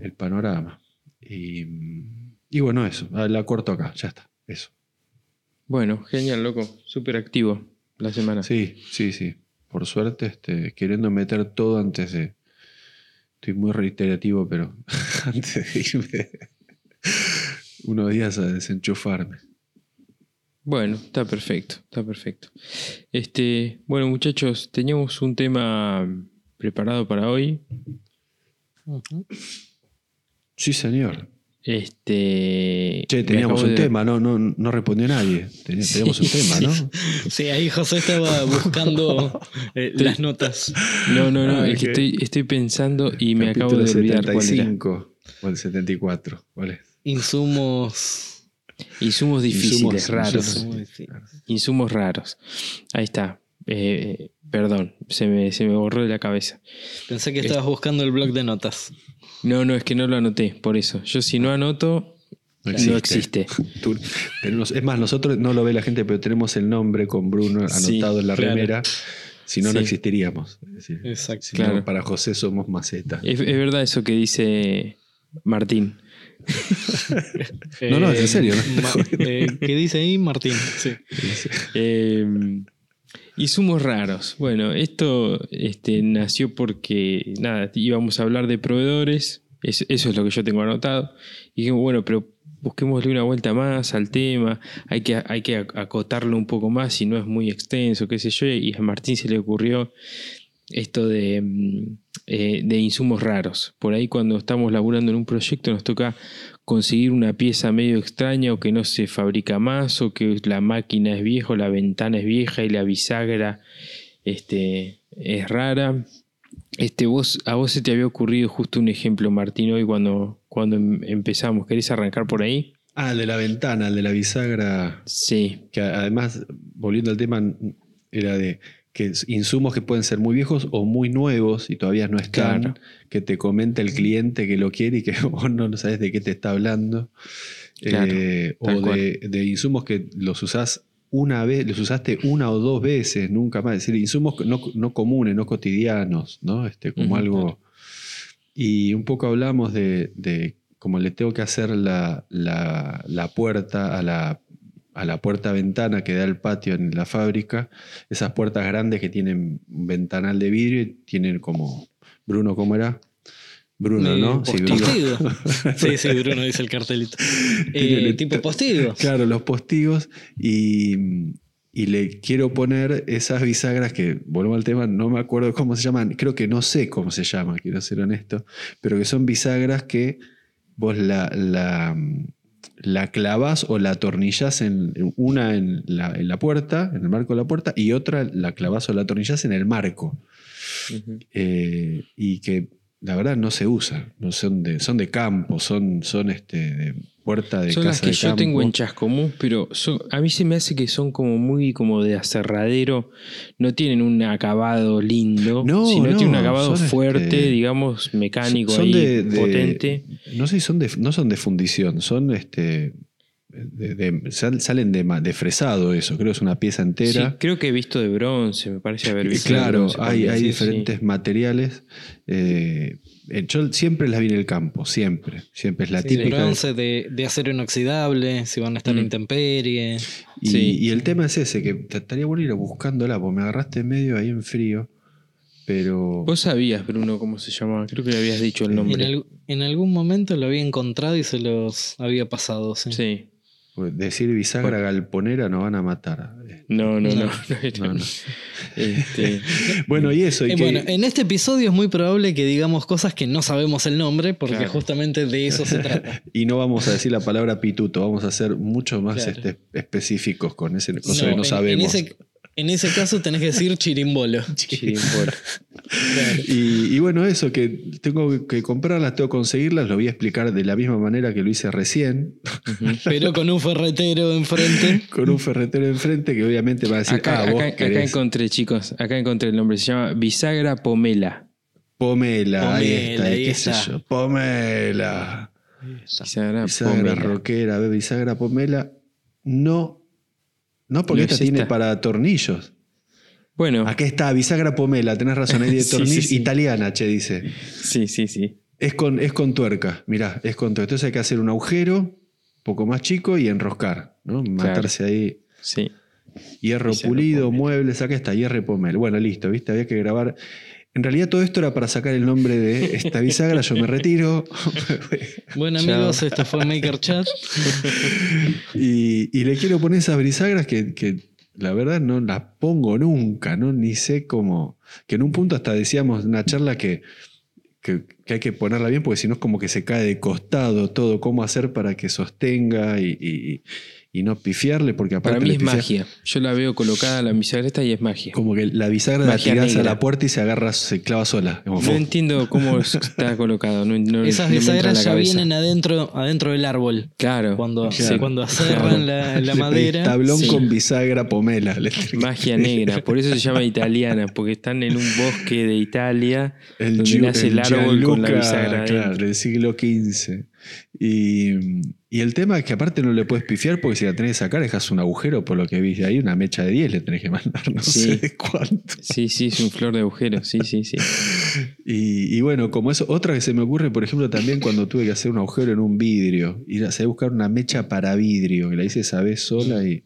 el panorama. Y, y bueno, eso, ah, la corto acá, ya está, eso. Bueno, genial, loco. Súper activo la semana. Sí, sí, sí. Por suerte, este, queriendo meter todo antes de... Estoy muy reiterativo, pero [LAUGHS] antes de irme unos días a desenchufarme. Bueno, está perfecto, está perfecto. Este, bueno, muchachos, teníamos un tema preparado para hoy. Sí, señor. Este. Che, teníamos un de- tema, no, no, no respondió nadie. Sí, Teníamos un tema, ¿no? [LAUGHS] Sí, ahí José estaba [LAUGHS] buscando eh, las notas. No, no, no, Ah, es que estoy, estoy pensando y me acabo de olvidar cuál era. 75 o el 74. ¿Cuál es? Insumos. Insumos difíciles, Insumos- raros. Insumos raros. Ahí está. Eh, perdón, se me, se me borró de la cabeza. Pensé que estabas buscando el blog de notas. No, no, es que no lo anoté, por eso. Yo si no anoto, No no existe. [LAUGHS] Tú- tenemos- es más, nosotros no lo ve la gente, pero tenemos el nombre con Bruno Sí, anotado en la claro. remera. Si no, no existiríamos. Es decir, Exacto. si Claro. no, para José somos maceta. Es, es verdad eso que dice Martín. [LAUGHS] No, no, es en serio, no [LAUGHS] Ma- eh, ¿Qué dice ahí Martín? Sí. Eh, insumos raros. Bueno, esto este, nació porque, nada, íbamos a hablar de proveedores. Es- eso es lo que yo tengo anotado. Y dije, bueno, pero busquémosle una vuelta más al tema. Hay que, hay que ac- acotarlo un poco más si no es muy extenso, qué sé yo. Y a Martín se le ocurrió esto de, mm, eh, de insumos raros. Por ahí cuando estamos laburando en un proyecto nos toca conseguir una pieza medio extraña o que no se fabrica más o que la máquina es vieja o la ventana es vieja y la bisagra este, es rara. Este, vos, a vos se te había ocurrido justo un ejemplo, Martín, hoy cuando, cuando em- empezamos. ¿Querés arrancar por ahí? Ah, el de la ventana, el de la bisagra. Sí, Que además, volviendo al tema, era de que es insumos que pueden ser muy viejos o muy nuevos y todavía no están, Claro. que te comenta el cliente que lo quiere y que [LAUGHS] vos no sabes de qué te está hablando. Claro, Eh, o tal de, de insumos que los usás una vez, los usaste una o dos veces, nunca más. Es decir, insumos no, no comunes, no cotidianos, ¿no? Este, como algo. claro. Y un poco hablamos de, de cómo le tengo que hacer la, la- la puerta a la, a la puerta ventana que da al patio en la fábrica. Esas puertas grandes que tienen un ventanal de vidrio y tienen como. Bruno, ¿cómo era? Bruno, Eh, ¿no? Sí, Bruno. [LAUGHS] Sí, sí, Bruno dice el cartelito. Eh, tipo postigo. Claro, los postigos y, y le quiero poner esas bisagras que, vuelvo al tema, no me acuerdo cómo se llaman, creo que no sé cómo se llama, quiero ser honesto, pero que son bisagras que vos la, la, la clavas o la atornillas en una en la, en la puerta, en el marco de la puerta, y otra la clavas o la atornillas en el marco. Eh, y que la verdad no se usa, no son de, son de campo, son, son este, de puerta de Son casa las que de yo campo. tengo en Chascomús, pero son- a mí se me hace que son como muy como de aserradero. No tienen un acabado lindo, No, sino no, tienen un acabado son, fuerte, este, digamos, mecánico son ahí, de- de- potente. No sé son de, no son de fundición, son este. De- de- sal- salen de, fresado eso, creo que es una pieza Sí, entera. creo que he visto de bronce, me parece haber Eh, visto. de claro, bronce hay, hay sí, diferentes materiales. eh, eh, yo siempre las vi en el campo, siempre. Siempre es la Sí, típica. bronce de, de acero inoxidable, si van a estar Mm. en intemperie. Y, Sí. y el tema es ese, que te- estaría bueno ir buscándola, porque me agarraste en medio ahí en frío. Pero. Vos sabías, Bruno, cómo se llamaba. Creo que le habías dicho el En, nombre. en algún momento lo había encontrado y se los había pasado. sí. Sí. Pues Decir bisagra galponera nos van a matar. No, no, no. No. no, No, no. Este, [LAUGHS] Bueno, y eso. y Eh, que- bueno, en este episodio es muy probable que digamos cosas que no sabemos el nombre, porque Claro. justamente de eso se [LAUGHS] trata. y no vamos a decir la palabra pituto, vamos a ser mucho más Claro. este, específicos con ese cosa No, que no en- sabemos. En ese, en ese caso tenés que decir chirimbolo. [LAUGHS] chirimbolo. Y, y bueno, eso, que tengo que comprarlas, tengo que conseguirlas, lo voy a explicar de la misma manera que lo hice recién. Pero con un ferretero enfrente. [LAUGHS] con un ferretero enfrente que obviamente va a decir, Acá, ah, vos acá- encontré, chicos, acá encontré el nombre. Se llama Bisagra Pomela. pomela, ahí Pomela, está, y ahí qué está. sé yo, pomela. Bisagra, bisagra Pomela. roquera, ve, bisagra pomela. No, no porque No esta es tiene para tornillos. Bueno, Acá está, bisagra pomela, tenés razón, es de [LAUGHS] Sí, tornillos. sí, sí. Italiana, che, dice. sí, sí, sí. Es con, es con tuerca, mirá, es con tuerca. Entonces hay que hacer un agujero un poco más chico y enroscar, ¿no? Matarse ahí. Sí. Hierro pulido, muebles, acá está, hierro pomel. Bueno, listo, ¿viste? Había que grabar. En realidad todo esto era para sacar el nombre de esta bisagra, yo me retiro. Bueno amigos, esto fue Maker Chat. y, y le quiero poner esas bisagras que, que la verdad no las pongo nunca, ¿no? Ni sé cómo. Que en un punto hasta decíamos en una charla que, que, que hay que ponerla bien, porque si no es como que se cae de costado todo, cómo hacer para que sostenga y, y- y no pifiarle, porque aparte Para mí es pifia- magia. Yo la veo colocada la bisagra esta y es magia. Como que la bisagra la tirás a la puerta y se agarra, se clava sola. Como, No entiendo cómo [LAUGHS] está colocado. No, no- Esas bisagras la ya vienen adentro, adentro del árbol. Claro. Cuando, Claro. cuando aserran la, la madera. Tablón Sí. con bisagra pomela. Magia negra, por eso se llama italiana, porque están en un bosque de Italia El, donde nace el, árbol con la Gianluca, bisagra claro, del siglo XV. Y, y el tema es que aparte no le puedes pifiar porque si la tenés que sacar dejas un agujero por lo que viste ahí, una mecha de 10 le tenés que mandar, no Sí. sé de cuánto. Sí, sí, es un flor de agujero, sí, sí, sí. [LAUGHS] Y, y bueno, como eso, otra que se me ocurre, por ejemplo, también cuando tuve que hacer un agujero en un vidrio, ir a, buscar una mecha para vidrio, que la hice esa vez sola y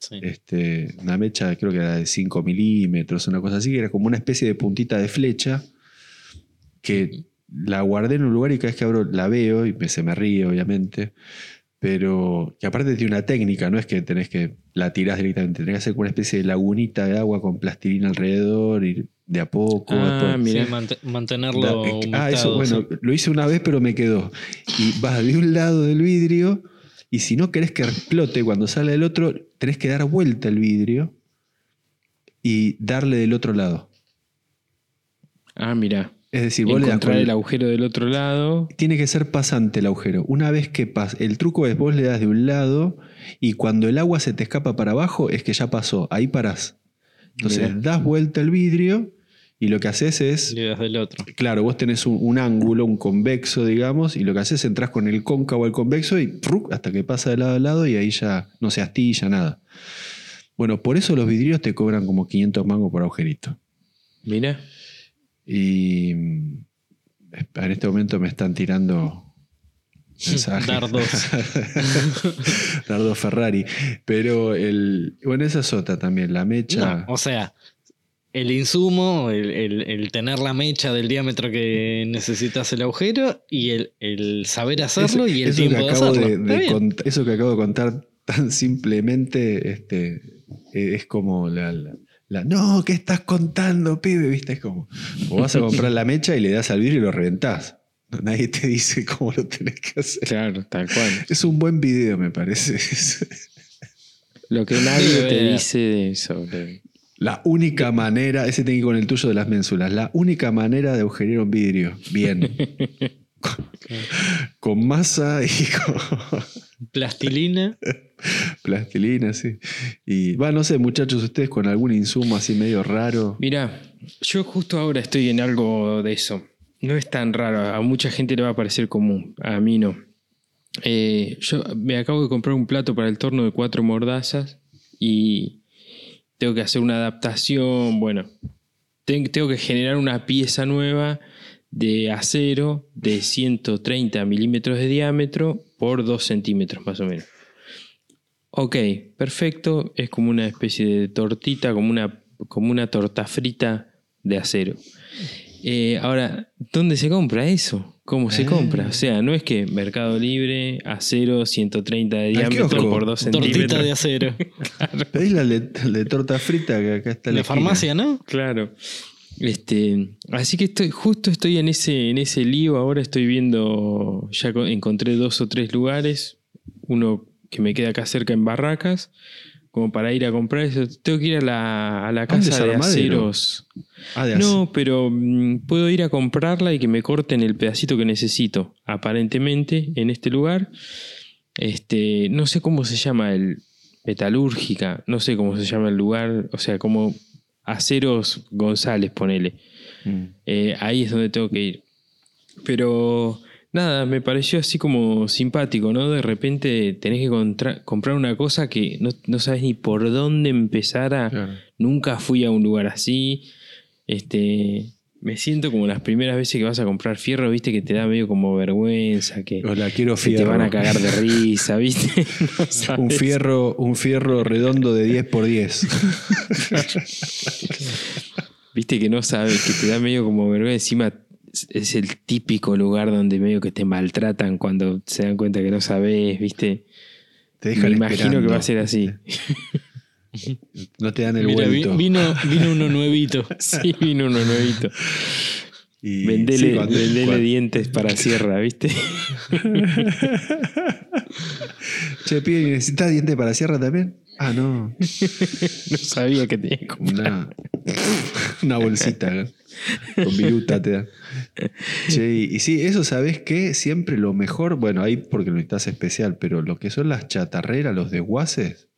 Sí. este, una mecha creo que era de 5 milímetros, una cosa así, que era como una especie de puntita de flecha que la guardé en un lugar y cada vez que abro la veo y me- se me ríe, obviamente. Pero que aparte tiene una técnica, no es que tenés que la tirás directamente, tenés que hacer como una especie de lagunita de agua con plastilina alrededor y de a poco. Ah, mira. Sí, mant- mantenerlo eh, ah, eso, bueno, sí. lo hice una vez, pero me quedó. Y vas de un lado del vidrio, y si no querés que explote cuando sale del otro, tenés que dar vuelta el vidrio y darle del otro lado. Ah, mira. Es decir, vos le das el agujero del otro lado. tiene que ser pasante el agujero. Una vez que pasa, el truco es vos le das de un lado y cuando el agua se te escapa para abajo es que ya pasó, ahí parás. Entonces Mirá. das vuelta el vidrio y lo que haces es Le das del otro. Claro, vos tenés un, un ángulo, un convexo, digamos, y lo que haces es entras con el cóncavo al convexo y hasta que pasa de lado a lado y ahí ya no se astilla nada. Bueno, por eso los vidrios te cobran como 500 mangos por agujerito. Mira. Y en este momento me están tirando mensajes. Dardos. [LAUGHS] Dardo Ferrari. Pero el. Bueno, esa es otra también, la mecha. No, o sea, el insumo, el, el- el tener la mecha del diámetro que necesitas el agujero y el, el saber hacerlo y el eso que tiempo de acabo hacerlo. de- cont- eso que acabo de contar tan simplemente, este, es como la, la- la, no, ¿qué estás contando, pibe? ¿Viste? Es como, o vas a comprar la mecha y le das al vidrio y lo reventás. Nadie te dice cómo lo tenés que hacer. Claro, tal cual. Es un buen video, me parece. Lo que nadie te dice sobre. La única manera, ese tengo con el tuyo de las ménsulas, la única manera de agujerear un vidrio. Bien. [LAUGHS] [LAUGHS] con, masa y con [LAUGHS] Plastilina. plastilina, sí. Y va, no sé, muchachos, ustedes con algún insumo así medio raro. Mira, yo justo ahora estoy en algo de eso. No es tan raro, a mucha gente le va a parecer común, a mí no. Eh, yo me acabo de comprar un plato para el torno de cuatro mordazas y tengo que hacer una adaptación. Bueno, ten- tengo que generar una pieza nueva de acero de 130 milímetros de diámetro por 2 centímetros más o menos. Ok, perfecto. Es como una especie de tortita, como una, como una torta frita de acero. Eh, ahora, ¿dónde se compra eso? ¿Cómo se Eh. compra? O sea, no es que Mercado Libre, acero, 130 de diámetro por 2 Tortita centímetros. de acero. [LAUGHS] ¿Pedís la de, la de torta frita que acá está en La esquina? farmacia, ¿no? Claro. Este, así que estoy, justo estoy en ese, en ese lío. Ahora estoy viendo, ya co- encontré dos o tres lugares. Uno que me queda acá cerca en Barracas, como para ir a comprar eso. Tengo que ir a la, a la ¿Dónde, casa de aceros. Ah, de No, pero mm, puedo ir a comprarla y que me corten el pedacito que necesito, aparentemente, en este lugar. Este, no sé cómo se llama el metalúrgica, no sé cómo se llama el lugar, o sea, como aceros González, ponele. Mm. Eh, ahí es donde tengo que ir. Pero nada, me pareció así como simpático, ¿no? De repente tenés que comprar una cosa que no, no sabes ni por dónde empezar a, Claro. Nunca fui a un lugar así. Este, me siento como las primeras veces que vas a comprar fierro, viste, que te da medio como vergüenza, que Hola, quiero se te van a cagar de risa, viste. [LAUGHS] No Un fierro, un fierro redondo de 10 por 10. Viste que no sabes, que te da medio como vergüenza. Encima es- el típico lugar donde medio que te maltratan cuando se dan cuenta que no sabes, viste. Te Me dejan imagino que va a ser así. No te dan el Mira, vuelto. vino, vino uno nuevito. [LAUGHS] Sí, vino uno nuevito. Y- Vendele, sí, cuando- vendele cuando- dientes para sierra, ¿viste? [LAUGHS] Che, pibe, ¿necesitas diente para sierra también? Ah, no. [LAUGHS] No sabía que tenía como... Una, una bolsita ¿eh? con viruta te dan. Che, y, y sí, eso sabes que siempre lo mejor, bueno, ahí porque lo estás especial, pero lo que son las chatarreras, los desguaces,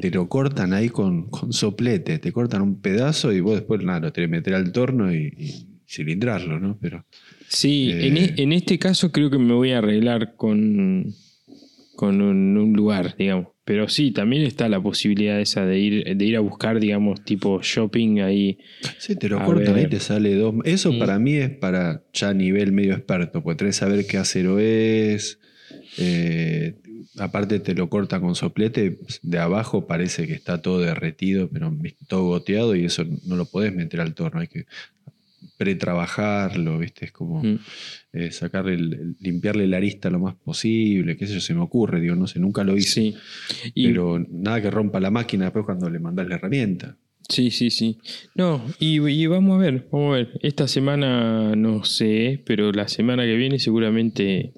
te lo cortan ahí con, con soplete, te cortan un pedazo y vos después nada, lo tenés que meter al torno y, y cilindrarlo, ¿no? Pero Sí, Eh, en, e- en este caso creo que me voy a arreglar con, con un, un lugar, digamos. Pero sí, también está la posibilidad esa de ir, de ir a buscar, digamos, tipo shopping ahí. Sí, te lo cortan ahí, te sale dos. Eso Mm. para mí es para ya nivel medio experto, porque tenés que saber qué acero es. eh, aparte te lo cortan con soplete, de abajo parece que está todo derretido, pero todo goteado y eso no lo podés meter al torno, hay que pretrabajarlo, ¿viste? Es como Mm. eh, sacarle, el- el- limpiarle la arista lo más posible, qué sé yo, se me ocurre, digo, no sé, nunca lo hice. Sí. Y, Pero nada que rompa la máquina después cuando le mandás la herramienta. sí, sí, sí. No, y, y vamos a ver, vamos a ver. Esta semana no sé, pero la semana que viene seguramente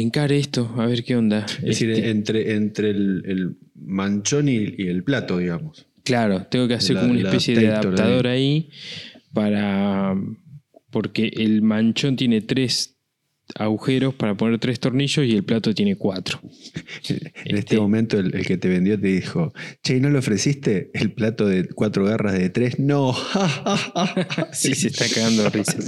encare esto, a ver qué onda. Es decir, Este, entre, entre el, el manchón y, y el plato, digamos. Claro, tengo que hacer como una especie de adaptador ahí para. Porque el manchón tiene tres agujeros para poner tres tornillos y el plato tiene cuatro. [LAUGHS] En Este- este momento el, el que te vendió te dijo, che, ¿y ¿no le ofreciste el plato de cuatro garras de tres? No. [LAUGHS] Sí, se está cagando risa. [LAUGHS]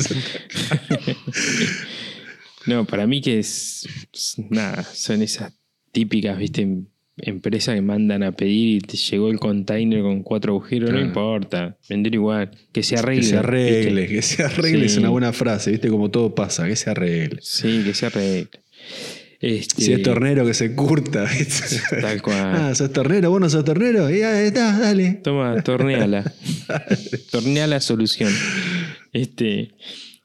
no, para mí que es. es Nada, son esas típicas, viste, empresas que mandan a pedir y te llegó el container con cuatro agujeros, no importa, vender igual, que se arregle. Que se arregle, ¿viste? que se arregle Sí. es una buena frase, ¿viste? Como todo pasa, que se arregle. Sí, que se arregle. Este, Si es tornero, que se curta. ¿viste? Tal cual. [LAUGHS] Ah, ¿sos tornero? ¿Vos no sos tornero? Y ya está, dale. Toma, torneala. [LAUGHS] tornea la solución. Este,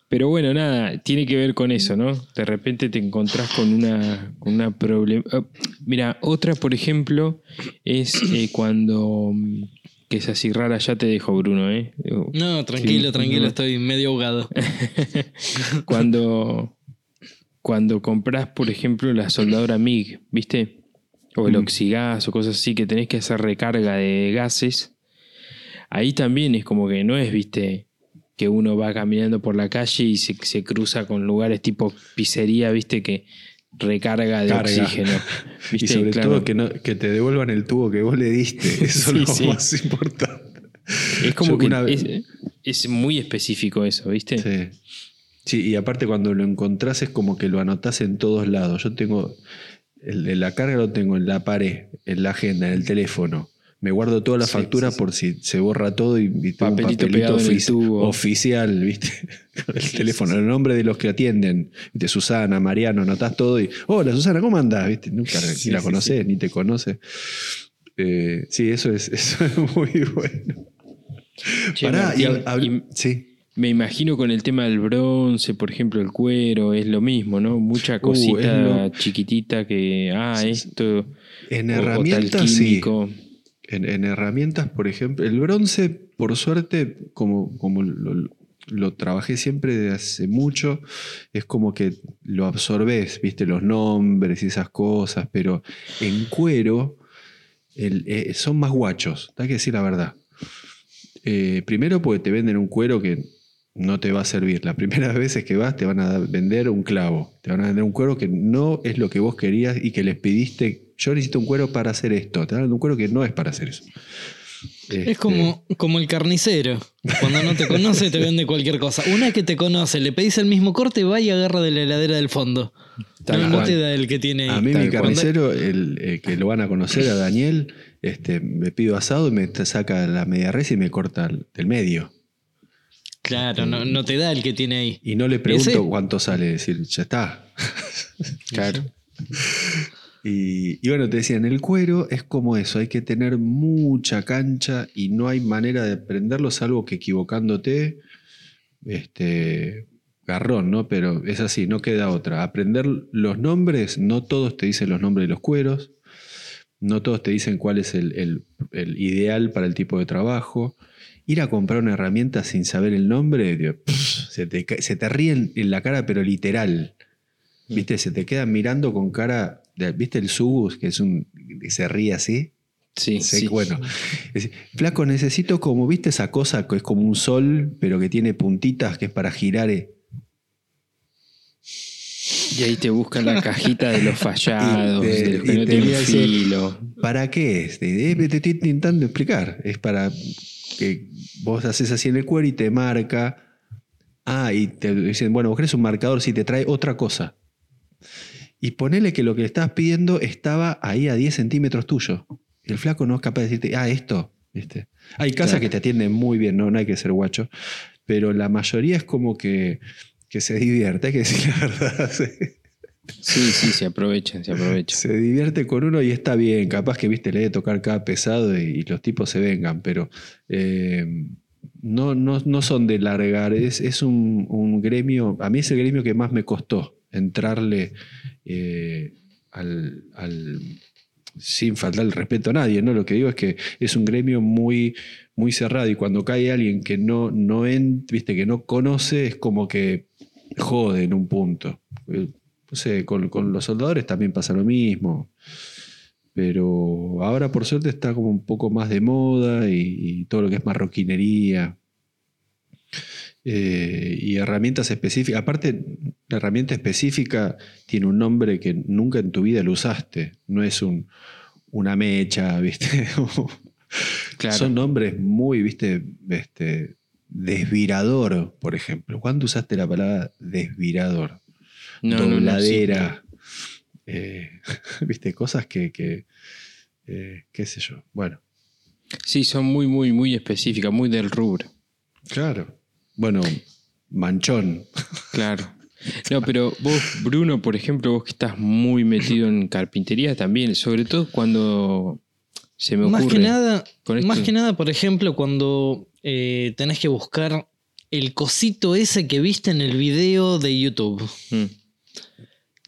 Pero bueno, nada, tiene que ver con eso, ¿no? De repente te encontrás con una, con una problema. ah, mira, otra, por ejemplo, es eh, cuando. mm, que es así rara, ya te dejo, Bruno, ¿eh? No, tranquilo, Sí, tranquilo, no. estoy medio ahogado. [LAUGHS] cuando, cuando compras, por ejemplo, la soldadora MIG, ¿viste? O el Mm. oxigas o cosas así, que tenés que hacer recarga de gases. Ahí también es como que no es, ¿viste? Que uno va caminando por la calle y se, se cruza con lugares tipo pizzería, ¿viste? Que recarga de Carga. oxígeno. [LAUGHS] Y ¿Viste? sobre Claro. todo que, no, que te devuelvan el tubo que vos le diste. [LAUGHS] Eso Sí, es lo sí. más importante. Es como Yo que una es, es muy específico eso, ¿viste? Sí. Sí, y aparte cuando lo encontrás es como que lo anotás en todos lados. Yo tengo, el de la carga lo tengo en la pared, en la agenda, en el teléfono. Me guardo todas las Sí, sí. por si se borra todo y, y tengo un Papelito papelito ofici- tubo. oficial, ¿viste? [LAUGHS] El teléfono, el nombre de los que atienden. De Susana, Mariano, anotás todo y, hola Susana, ¿cómo andás? ¿Viste? Nunca ni la conoces, ni te conoce. Eh, sí, eso es, [LAUGHS] eso es muy bueno. Che, Pará, y, hab- y- sí. Me imagino con el tema del bronce, por ejemplo, el cuero, es lo mismo, ¿no? Mucha cosita Uh, lo- chiquitita que, ah, esto, En o- o tal herramientas, sí. En, en herramientas, por ejemplo, el bronce, por suerte, como, como lo, trabajé siempre desde hace mucho, es como que lo absorbes, viste, los nombres y esas cosas, pero en cuero eh, son más guachos, hay que decir la verdad. Eh, primero porque te venden un cuero que no te va a servir. Las [LAUGHS] primeras veces que vas te van a vender un clavo, te van a vender un cuero que no es lo que vos querías y que les pediste, yo necesito un cuero para hacer esto, te vender un cuero que no es para hacer eso. Este, Es como, como el carnicero. Cuando no te conoce, te vende cualquier cosa. Una vez que te conoce, le pedís el mismo corte, va y agarra de la heladera del fondo. Tal no, te da el que tiene ahí. A mí tal mi carnicero, el, el que lo van a conocer, a Daniel, este, me pido asado y me saca la media res y me corta el- del medio. Claro, no, no te da el que tiene ahí. Y no le pregunto Ese- cuánto sale, decir, ya está. Claro. [LAUGHS] Y, y bueno, te decía, en el cuero es como eso, hay que tener mucha cancha y no hay manera de aprenderlo salvo que equivocándote, este, garrón, ¿no? Pero es así, no queda otra. Aprender los nombres, no todos te dicen los nombres de los cueros, no todos te dicen cuál es el, el- el ideal para el tipo de trabajo. Ir a comprar una herramienta sin saber el nombre, pff, se, te, se te ríen en la cara, pero literal. ¿Viste? Se te quedan mirando con cara. ¿Viste el Subus? Que es un. que se ríe así. Sí, Sí, sí. Bueno. Es- Flaco, necesito como, ¿viste esa cosa que es como un sol, pero que tiene puntitas, que es para girar? eh? Y ahí te buscan la cajita de los [LAUGHS] fallados, Y te- de los que no tienen filo. ¿Para qué es? Eh, Te estoy intentando explicar. Es para que vos haces así en el cuero y te marca. Ah, y te dicen, bueno, vos querés un marcador si te trae otra cosa. Y ponele que lo que le estabas pidiendo estaba ahí a 10 centímetros tuyo. El flaco no es capaz de decirte, ah, esto. ¿Viste? Hay casas Claro. que te atienden muy bien, ¿no? no hay que ser guacho. Pero la mayoría es como que, que se divierte, hay que decir la [LAUGHS] verdad. sí. Sí, sí, se aprovechan, se aprovechan. Se divierte con uno y está bien. Capaz que, viste, le debe tocar cada pesado y, y los tipos se vengan, pero eh, no, no, no son de largar. Es, es un, un gremio. A mí es el gremio que más me costó entrarle eh, sin faltar el respeto a nadie, ¿no? Lo que digo es que es un gremio muy, muy cerrado y cuando cae alguien que no, no en- viste, que no conoce, es como que jode en un punto. Eh, No sé, con, con los soldadores también pasa lo mismo. Pero ahora por suerte está como un poco más de moda y, y todo lo que es marroquinería. Eh, y herramientas específicas. Aparte, la herramienta específica tiene un nombre que nunca en tu vida lo usaste. No es un, una mecha, [LAUGHS] ¿viste? Claro. Son nombres muy, ¿viste? Este, desvirador, por ejemplo. ¿Cuándo usaste la palabra desvirador? No, no, no, sí. dobladera. eh, [LAUGHS] ¿Viste? Cosas que, que, eh, qué sé yo. Bueno, Sí, son muy, muy, muy específicas, muy del rubro. claro. Bueno, manchón. Claro. No, pero vos, Bruno, por ejemplo, vos que estás muy metido en carpintería también, sobre todo cuando se me ocurre. Más que nada, más que nada, por ejemplo, cuando eh, tenés que buscar el cosito ese que viste en el video de YouTube. Mm.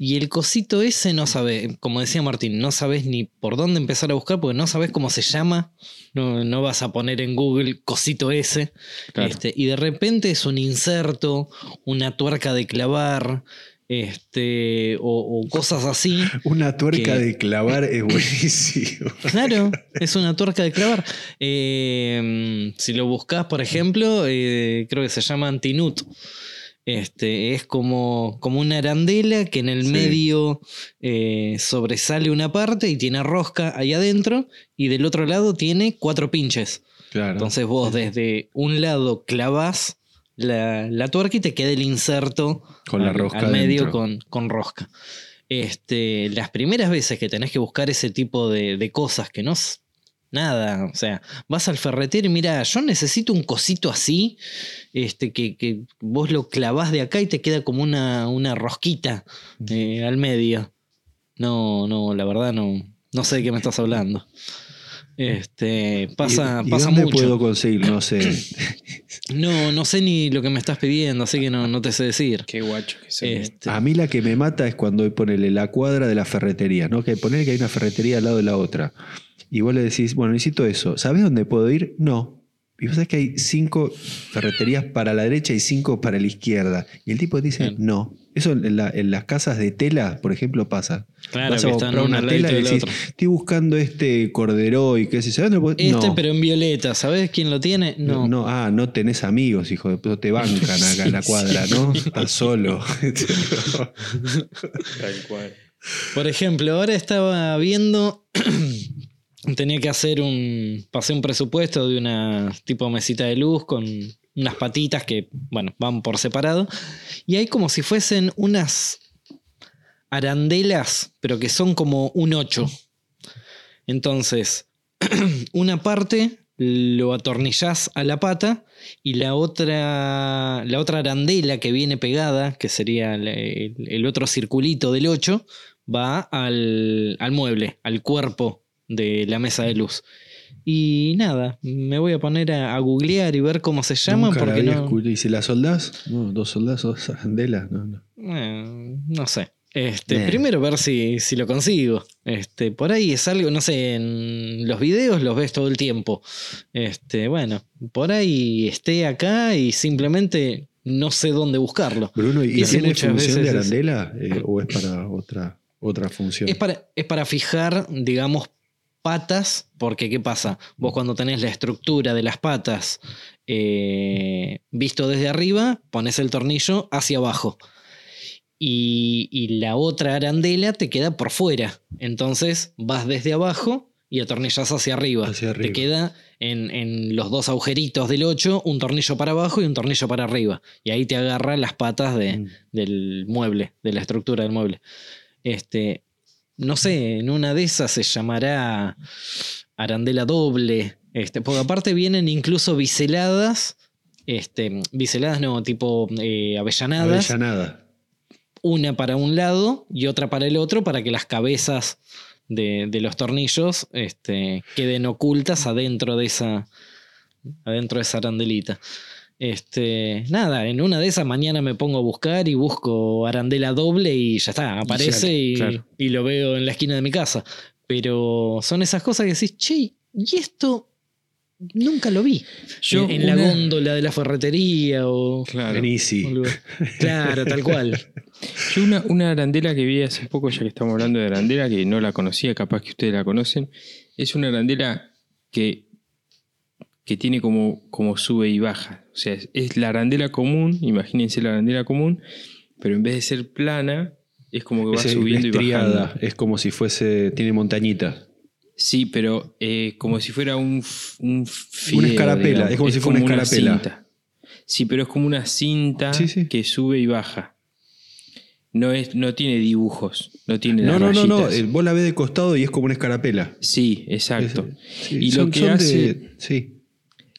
Y el cosito ese no sabes, como decía Martín, no sabes ni por dónde empezar a buscar porque no sabes cómo se llama. No, no vas a poner en Google cosito ese. Claro. Este, y de repente es un inserto, una tuerca de clavar, este, o, o cosas así. [LAUGHS] Una tuerca Que- de clavar es buenísimo. [LAUGHS] Claro, es una tuerca de clavar. Eh, si lo buscas, por ejemplo, eh, creo que se llama Antinut. Este, es como, como una arandela que en el Sí. medio eh, sobresale una parte y tiene rosca ahí adentro, y del otro lado tiene cuatro pinches. Claro. Entonces vos desde un lado clavas la, la tuerca y te queda el inserto Con la al- rosca al medio con, con rosca. Este, las primeras veces que tenés que buscar ese tipo de, de cosas que no nada, o sea, vas al ferretero y mira, yo necesito un cosito así, este, que, que vos lo clavás de acá y te queda como una, una rosquita eh, al medio. No, no, la verdad no, no sé de qué me estás hablando. Este, pasa, ¿Y, y pasa dónde mucho. puedo conseguir? No sé. [COUGHS] No, no sé ni lo que me estás pidiendo, así que no, no te sé decir. Qué guacho que son. Este, A mí la que me mata es cuando ponele la cuadra de la ferretería, ¿no? Que poner que hay una ferretería al lado de la otra. Y vos le decís, bueno, necesito eso. ¿Sabés dónde puedo ir? No. Y vos sabés que hay cinco ferreterías para la derecha y cinco para la izquierda. Y el tipo dice, Bien. no. Eso en, la- en las casas de tela, por ejemplo, pasa. Claro, Vas a que están comprar una tela y decís, estoy buscando este cordero y qué sé yo. ¿dónde puedo-?" Este, no. pero en violeta, ¿sabes quién lo tiene? No. No. ah, no tenés amigos, hijo de puta, te bancan acá en la [LAUGHS] cuadra, ¿no? Estás solo. Tal cual. Por ejemplo, ahora estaba viendo. Tenía que hacer un. Pasé un presupuesto de una tipo mesita de luz con unas patitas que, bueno, van por separado. Y hay como si fuesen unas arandelas, pero que son como un 8. Entonces, [CLEARS THROAT] una parte lo atornillás a la pata y la otra, la otra arandela que viene pegada, que sería el, el- otro circulito del 8, va al, al mueble, al cuerpo de la mesa de luz. Y nada, me voy a poner a, a googlear y ver cómo se llaman Nunca la porque había no, ¿Y si la soldás? No, dos soldados, dos arandelas. No, no. eh, no sé. Este, Nah. Primero ver si, si lo consigo. Este, por ahí es algo, no sé, en los videos los ves todo el tiempo. Este, bueno, por ahí esté acá y simplemente no sé dónde buscarlo. Bruno, ¿y Y tiene función de veces es- arandela eh, o es para otra, otra función? Es para, es para fijar, digamos, patas, porque ¿qué pasa? Vos cuando tenés la estructura de las patas eh, visto desde arriba, pones el tornillo hacia abajo. Y, y la otra arandela te queda por fuera. Entonces vas desde abajo y atornillas hacia arriba. Hacia arriba. Te queda en, en los dos agujeritos del 8 un tornillo para abajo y un tornillo para arriba. Y ahí te agarra las patas de, Mm. del mueble, de la estructura del mueble. Este, no sé, en una de esas se llamará arandela doble. Este, porque aparte vienen incluso biseladas. Este, biseladas no, tipo eh, avellanadas. Avellanada. Una para un lado y otra para el otro para que las cabezas de, de los tornillos este, queden ocultas adentro de esa. Adentro de esa arandelita. Este, nada, en una de esas mañana me pongo a buscar y busco arandela doble y ya está, aparece sale, y, claro. y lo veo en la esquina de mi casa. Pero son esas cosas que decís, che, y esto nunca lo vi. Yo en, en la góndola de la ferretería o. Claro. En Easy. o. Claro, tal cual. Yo una, una arandela que vi hace poco, ya que estamos hablando de arandela, que no la conocía, capaz que ustedes la conocen, es una arandela que, que tiene como, como sube y baja. O sea, es, la arandela común, imagínense la arandela común, pero en vez de ser plana, es como que va Es, subiendo es y bajando. es como si fuese, tiene montañita. Sí, pero eh, como si fuera un, un fideo, Una escarapela, digamos. es como si fuera una escarapela. cinta. Sí, pero es como una cinta Sí, sí. que sube y baja. No, es, no tiene dibujos, no tiene No, las no, no, no. eh, Vos la ves de costado y es como una escarapela. Sí, exacto. Es- sí, y son- lo que de- hace, sí.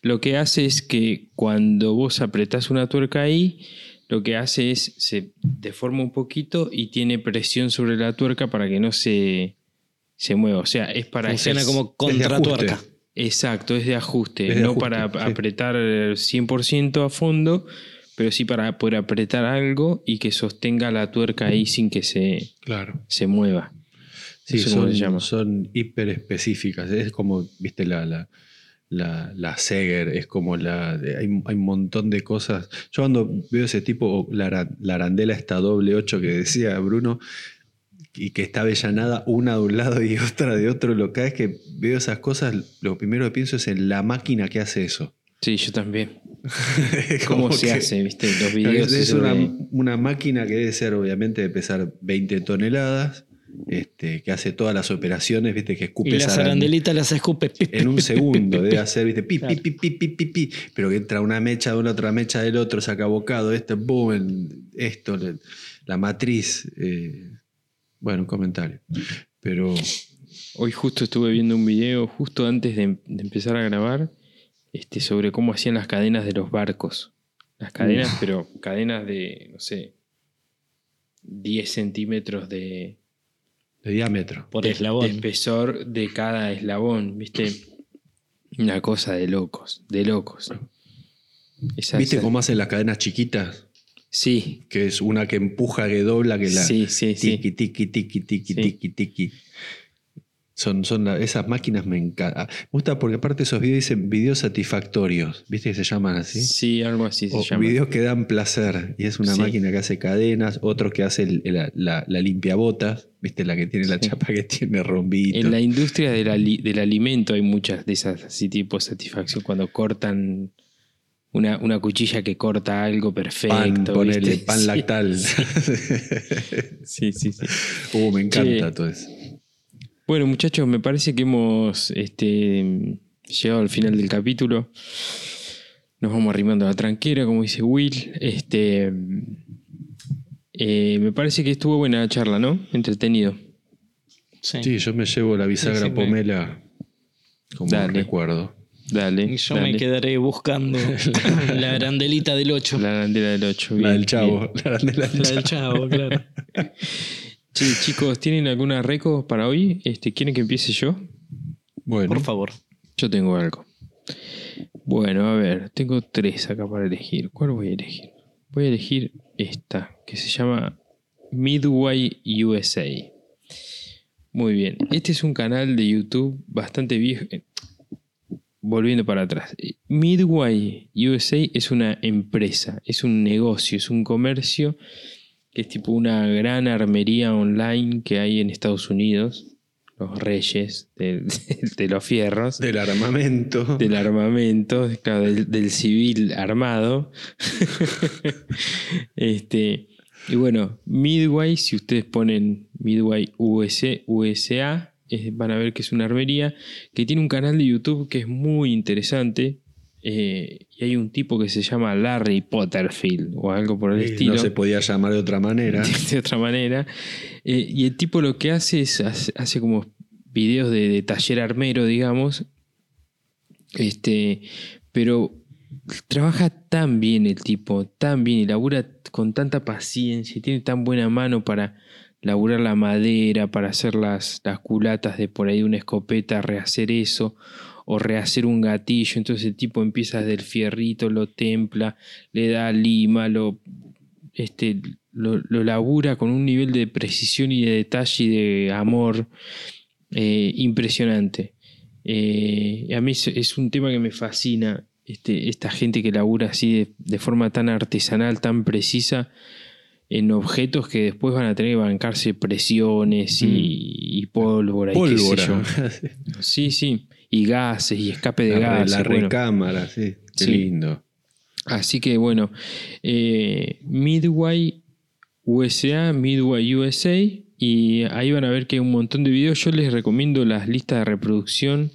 Lo que hace es que cuando vos apretás una tuerca ahí, lo que hace es se deforma un poquito y tiene presión sobre la tuerca para que no se, se mueva. O sea, es para Funciona ejerc- como contratuerca. Exacto, es de ajuste, Es de no ajuste, para sí. apretar 100% a fondo, pero sí para poder apretar algo y que sostenga la tuerca ahí sin que se, Claro. se mueva. Sí, Eso son, se llama. son hiper específicas. Es como, viste, la, la, la, la Seger, es como la. hay, hay un montón de cosas. Yo cuando veo ese tipo, la, ara- la arandela esta doble 8 que decía Bruno, y que está avellanada una de un lado y [LAUGHS] otra de otro, lo que es que veo esas cosas, lo primero que pienso es en la máquina que hace eso. Sí, yo también. [LAUGHS] ¿Cómo se que- hace? ¿Viste? Los [LAUGHS] videos. es esos una, de- una máquina que debe ser, obviamente, de pesar 20 toneladas, este, que hace todas las operaciones, viste, que escupe Y las arandelitas las escupe. pi, pi, en un pi, segundo pi, debe hacer, viste, pi, Claro. pi, pi, pi, pi, pi, pero que entra una mecha de una otra mecha del otro, saca bocado, esto, boom, esto, le- la matriz. eh, bueno, un comentario. Pero Hoy justo estuve viendo un video, justo antes de, de empezar a grabar, este, sobre cómo hacían las cadenas de los barcos. Las cadenas, pero cadenas de, no sé, 10 centímetros de, de diámetro. Por de- eslabón. de espesor de cada eslabón, ¿viste? Una cosa de locos, de locos. Esa- ¿Viste esa- cómo hacen las cadenas chiquitas? Sí, Que es una que empuja, que dobla, que la. sí, sí, sí. Tiki, tiki, tiki, tiki, Sí. tiki, tiki. Son, son la- esas máquinas me encantan. Me gusta porque aparte esos videos dicen videos satisfactorios. ¿Viste que se llaman así? Sí, algo así se O llama. videos que dan placer. Y es una Sí. máquina que hace cadenas, otro que hace el- la, la, la limpiabotas, ¿viste? La que tiene la Sí. chapa que tiene rombito. En la industria del, ali- del alimento hay muchas de esas así tipo satisfacción cuando cortan una, una cuchilla que corta algo perfecto. pan, ponele, pan Sí, lactal. [LAUGHS] Sí, sí, sí. uh, me encanta todo eso. Bueno, muchachos, me parece que hemos este, llegado al final del capítulo. Nos vamos arrimando a la tranquera, como dice Will. Este, eh, me parece que estuvo buena la charla, ¿no? Entretenido. Sí. Sí, yo me llevo la bisagra Sí, sí, me- pomela como Dale. recuerdo. Dale. Y yo dale. me quedaré buscando [LAUGHS] la arandelita del 8. La bandera del 8. La del chavo. La del La del chavo, claro. [LAUGHS] Sí, chicos, ¿tienen alguna reco para hoy? Este, ¿Quieren que empiece yo? Bueno, Por favor. Yo tengo algo. Bueno, a ver, tengo tres acá para elegir. ¿Cuál voy a elegir? Voy a elegir esta, que se llama Midway USA. Muy bien. Este es un canal de YouTube bastante viejo. eh, Volviendo para atrás. Midway USA es una empresa, es un negocio, es un comercio que es tipo una gran armería online que hay en Estados Unidos. Los reyes de, [LAUGHS] de los fierros del armamento. del armamento, claro, del, del civil armado. [LAUGHS] este, y bueno, Midway, si ustedes ponen Midway US, USA, van a ver que es una armería que tiene un canal de YouTube que es muy interesante. Eh, y hay un tipo que se llama Larry Potterfield o algo por el Eh, estilo no se podía llamar de otra manera. [LAUGHS] de otra manera. Eh, y el tipo lo que hace es hace, hace como videos de, de taller armero, digamos. Este, pero trabaja tan bien el tipo, tan bien y labura con tanta paciencia, y tiene tan buena mano para laburar la madera, para hacer las, las culatas de por ahí de una escopeta, rehacer eso, o rehacer un gatillo. Entonces el tipo empieza desde el fierrito, lo templa, le da lima, lo, este, lo, lo labura con un nivel de precisión y de detalle y de amor eh, impresionante. Eh, a mí es, es un tema que me fascina, este, esta gente que labura así de, de forma tan artesanal, tan precisa, en objetos que después van a tener que bancarse presiones y, y pólvora, y qué sé Pólvora. yo. [LAUGHS] Sí, sí. Y gases y escape de la, gases. la bueno. recámara, sí. Qué Sí. lindo. Así que bueno, eh, Midway USA, Midway USA, y ahí van a ver que hay un montón de videos. Yo les recomiendo las listas de reproducción,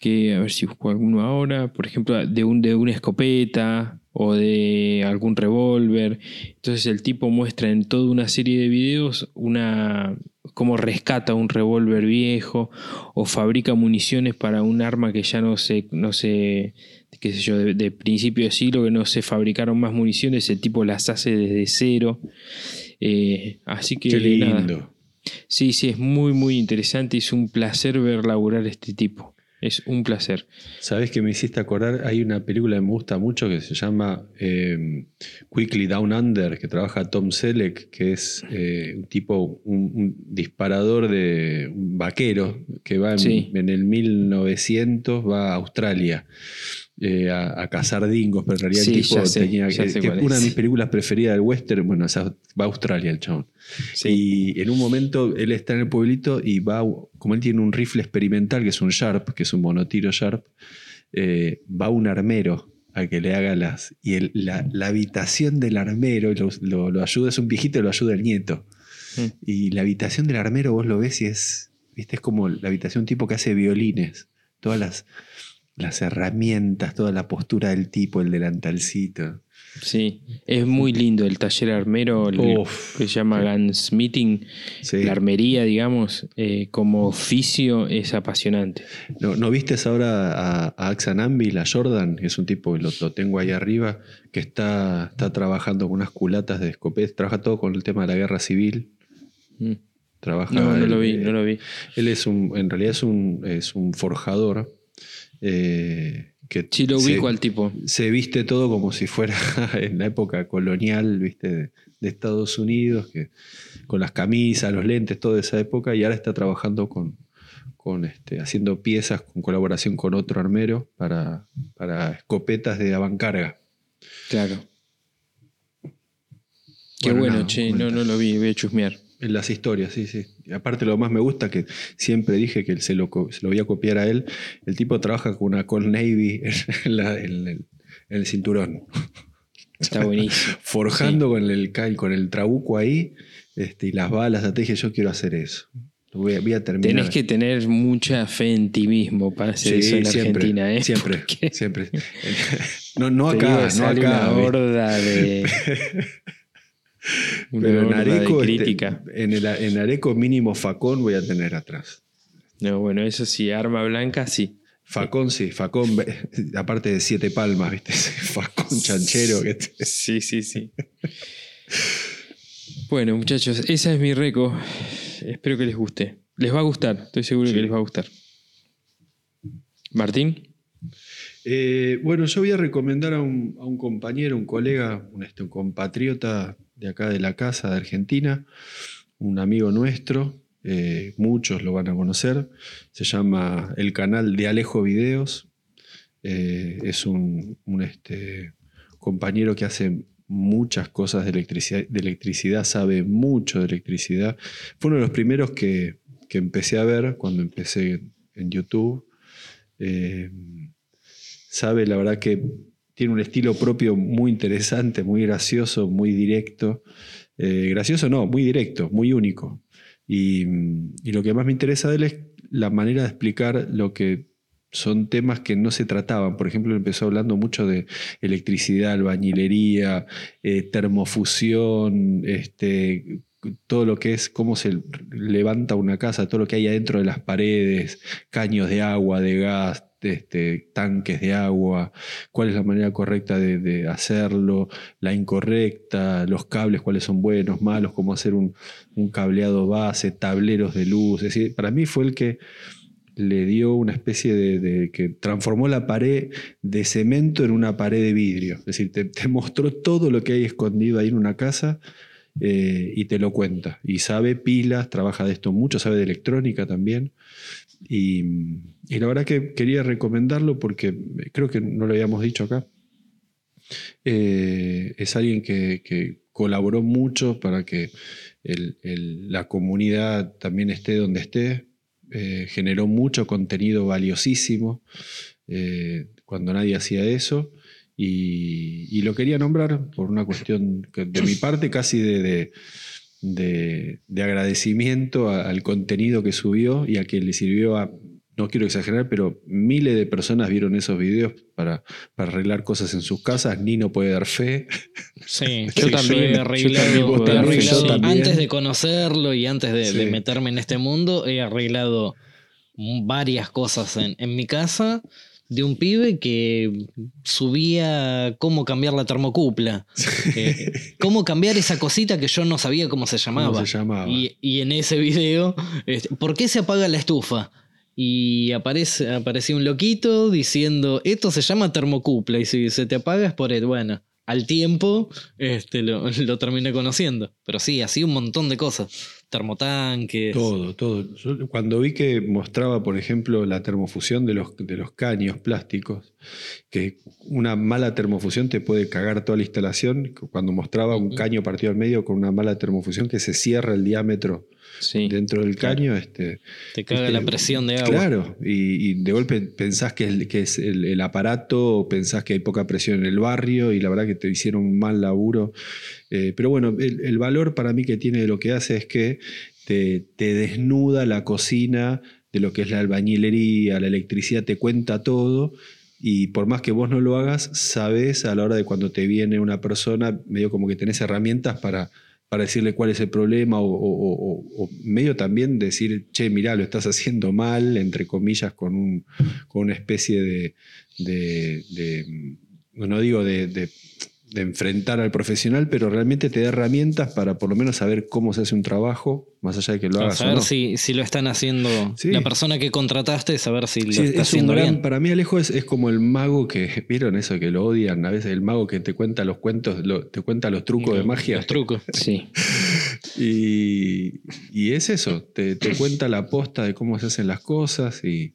que a ver si busco alguno ahora, por ejemplo, de, un, de una escopeta o de algún revólver. Entonces el tipo muestra en toda una serie de videos una cómo rescata un revólver viejo o fabrica municiones para un arma que ya no se, no se qué sé yo, de, de principio de siglo que no se fabricaron más municiones, el tipo las hace desde cero. Eh, así que Qué nada. lindo. Sí, sí, es muy, muy interesante y es un placer ver laburar este tipo. Es un placer. ¿Sabes que me hiciste acordar? Hay una película que me gusta mucho que se llama eh, Quickly Down Under, que trabaja Tom Selleck, que es eh, un tipo, un, un disparador de un vaquero que va en, Sí. en el 1900, va a Australia. Eh, a, a cazar dingos, pero en realidad Sí, el tipo sé, tenía que- que una es. de mis películas preferidas del western, bueno, o sea, va a Australia el chabón. Sí. Y en un momento él está en el pueblito y va, como él tiene un rifle experimental, que es un Sharp, que es un monotiro Sharp, eh, va un armero a que le haga las... Y el- la, la habitación del armero lo, lo- lo ayuda, es un viejito y lo ayuda el nieto. Mm. Y la habitación del armero vos lo ves y es, viste, es como la habitación tipo que hace violines. Todas las, las herramientas, toda la postura del tipo, el delantalcito. Sí, es muy lindo el taller armero, el- que se llama Gunsmithing, Sí. la armería, digamos, eh, como oficio es apasionante. ¿No, ¿no vistes ahora a, a Axan Anvil, a Jordan? Que es un tipo lo, lo tengo ahí arriba, que está, está trabajando con unas culatas de escopeta. Trabaja todo con el tema de la guerra civil. Mm. Trabaja No, no él, lo vi, no lo vi. Él es un, en realidad es un, es un forjador. Eh, que Sí, lo se- al tipo. se viste todo como si fuera [LAUGHS] en la época colonial, viste, de, de Estados Unidos, que, con las camisas, los lentes, toda esa época, y ahora está trabajando con, con este, haciendo piezas con colaboración con otro armero para, para escopetas de avancarga. Claro. Qué Bueno, bueno, nada, che, no, no lo vi, voy a chusmear. En las historias, sí, sí. Y aparte lo más me gusta, que siempre dije que se lo, se lo voy a copiar a él, el tipo trabaja con una Colt Navy [LAUGHS] en, la- en el, en el cinturón. Está buenísimo. [LAUGHS] forjando con, el, con el trabuco ahí este, y las balas. Te dije, yo quiero hacer eso. Voy a, voy a terminar. Tenés que tener mucha fe en ti mismo para hacer Sí, eso en siempre, Argentina, ¿eh? Siempre, [LAUGHS] siempre. No, no acá, no acá. Una horda de. Una Pero en de este, en, el, en Areco mínimo facón voy a tener atrás. No, bueno, eso sí, arma blanca sí. Facón sí, facón, [LAUGHS] aparte de siete palmas, ¿viste? [LAUGHS] Facón chanchero que te- Sí, sí, sí. Bueno, muchachos, esa es mi reco. Espero que les guste. Les va a gustar, estoy seguro Sí. que les va a gustar. Martín, Eh, bueno, yo voy a recomendar a un, compañero, un colega, un, este, un compatriota de acá de la casa de Argentina, un amigo nuestro, eh, muchos lo van a conocer, se llama el canal de Alejo Videos, Eh, es un, un, este, compañero que hace muchas cosas de electricidad, de electricidad, sabe mucho de electricidad. Fue uno de los primeros que, que empecé a ver cuando empecé en YouTube. Eh, sabe, la verdad que tiene un estilo propio muy interesante, muy gracioso, muy directo. Eh, gracioso no, muy directo, muy único. Y, y lo que más me interesa de él es la manera de explicar lo que son temas que no se trataban. Por ejemplo, empezó hablando mucho de electricidad, albañilería, eh, termofusión, este, todo lo que es cómo se levanta una casa, todo lo que hay adentro de las paredes, caños de agua, de gas, este, tanques de agua, cuál es la manera correcta de, hacerlo, la incorrecta, los cables, cuáles son buenos, malos, cómo hacer un, cableado base, tableros de luz. Decir, para mí fue el que le dio una especie de, que transformó la pared de cemento en una pared de vidrio. Es decir, te mostró todo lo que hay escondido ahí en una casa eh, y te lo cuenta. Y sabe pilas, trabaja de esto mucho, sabe de electrónica también. Y, la verdad que quería recomendarlo porque creo que no lo habíamos dicho acá. Eh, es alguien que, colaboró mucho para que la comunidad también esté donde esté. Eh, generó mucho contenido valiosísimo cuando nadie hacía eso. Y, y lo quería nombrar por una cuestión que de mi parte casi de, de- de- de agradecimiento a- al contenido que subió y a que le sirvió a, no quiero exagerar, pero miles de personas vieron esos videos para, para arreglar cosas en sus casas. Nino puede dar fe. Sí, [LAUGHS] yo yo también he también, arreglado, yo también, arreglado- yo también. antes de conocerlo y antes de, meterme en este mundo, he arreglado varias cosas en, en mi casa de un pibe que subía cómo cambiar la termocupla, [LAUGHS] eh, cómo cambiar esa cosita que yo no sabía cómo se llamaba. ¿Cómo se llamaba? Y, y en ese video, este, ¿por qué se apaga la estufa? y aparece, apareció un loquito diciendo, esto se llama termocuple y si se te apaga es por el, bueno, al tiempo este, lo, lo terminé conociendo. Pero sí, así un montón de cosas. Termotanques. Todo, todo. Yo cuando vi que mostraba, por ejemplo, la termofusión de los, de los caños plásticos, que una mala termofusión te puede cagar toda la instalación, cuando mostraba un caño partido al medio con una mala termofusión que se cierra el diámetro Sí. dentro del caño, este, Te caga Este, la presión de agua. Claro, y, y de golpe pensás que es, que es el, el aparato, pensás que hay poca presión en el barrio, y la verdad que te hicieron un mal laburo. Eh, pero bueno, el, el valor para mí que tiene de lo que hace es que te, te desnuda la cocina de lo que es la albañilería, la electricidad, te cuenta todo. Y por más que vos no lo hagas, sabes a la hora de cuando te viene una persona, medio como que tenés herramientas para, para decirle cuál es el problema o, medio también decir, che, mirá, lo estás haciendo mal, entre comillas, con, un, con una especie de, de- no digo de- de enfrentar al profesional, pero realmente te da herramientas para por lo menos saber cómo se hace un trabajo, más allá de que lo hagas o saber no. si, si lo están haciendo Sí. la persona que contrataste, saber si lo Sí, está es haciendo gran- bien. para mí Alejo es, es como el mago que, [LAUGHS] ¿vieron eso que lo odian? A veces el mago que te cuenta los cuentos, lo- te cuenta los trucos de magia. Los trucos. [LAUGHS] Sí. Y, y es eso, te, te cuenta la posta de cómo se hacen las cosas y,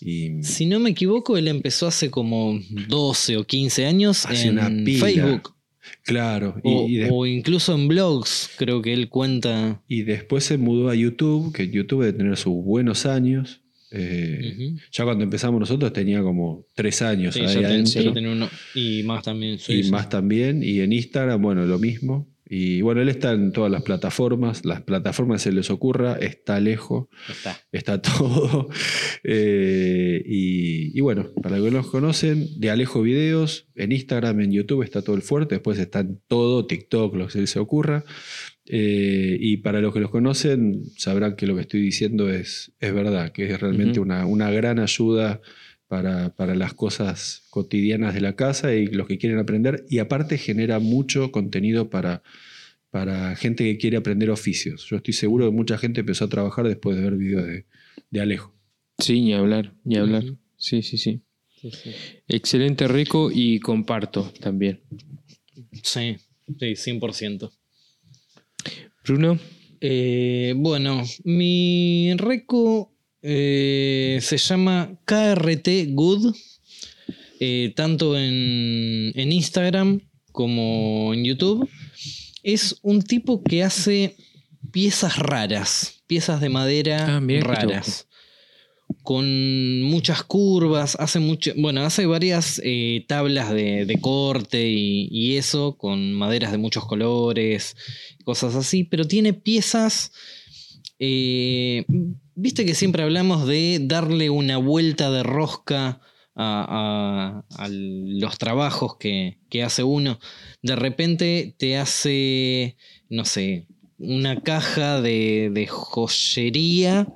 y Si no me equivoco, él empezó hace como 12 o 15 años Hace en una. Facebook. claro, O, y de- o incluso en blogs, creo que él cuenta. y después se mudó a YouTube, que YouTube debe tener sus buenos años. Eh. Ya cuando empezamos nosotros tenía como tres años Sí, ahí ten- adentro. uno. Y más también. sí, y sí. más también. Y en Instagram, bueno, lo mismo. Y bueno, él está en todas las plataformas. Las plataformas se les ocurra, está lejos, Está. está [LAUGHS] todo. Eh, y, y bueno, para los que no los conocen, de Alejo Videos, en Instagram, en YouTube está todo el fuerte. Después está en todo, TikTok, lo que se les ocurra. Eh, y para los que los conocen, sabrán que lo que estoy diciendo es, es verdad, que es realmente una, una gran ayuda para, para las cosas cotidianas de la casa y los que quieren aprender. Y aparte genera mucho contenido para, para gente que quiere aprender oficios. Yo estoy seguro que mucha gente empezó a trabajar después de ver videos de, de Alejo. Sí, ni hablar, ni hablar. Ujú. Sí, sí, sí. Sí, sí. Excelente Rico y comparto también. Sí, sí, 100%. Bruno, Eh, bueno, mi reco eh, se llama KRT Good, eh, tanto en, en Instagram como en YouTube. Es un tipo que hace piezas raras, piezas de madera Ah, raras. Con muchas curvas, hace mucho, bueno, hace varias eh, tablas de, de corte y, y eso, con maderas de muchos colores, cosas así, pero tiene piezas. eh, Viste que siempre hablamos de darle una vuelta de rosca a, a- los trabajos que, que hace uno. De repente te hace, no sé, una caja de, de joyería,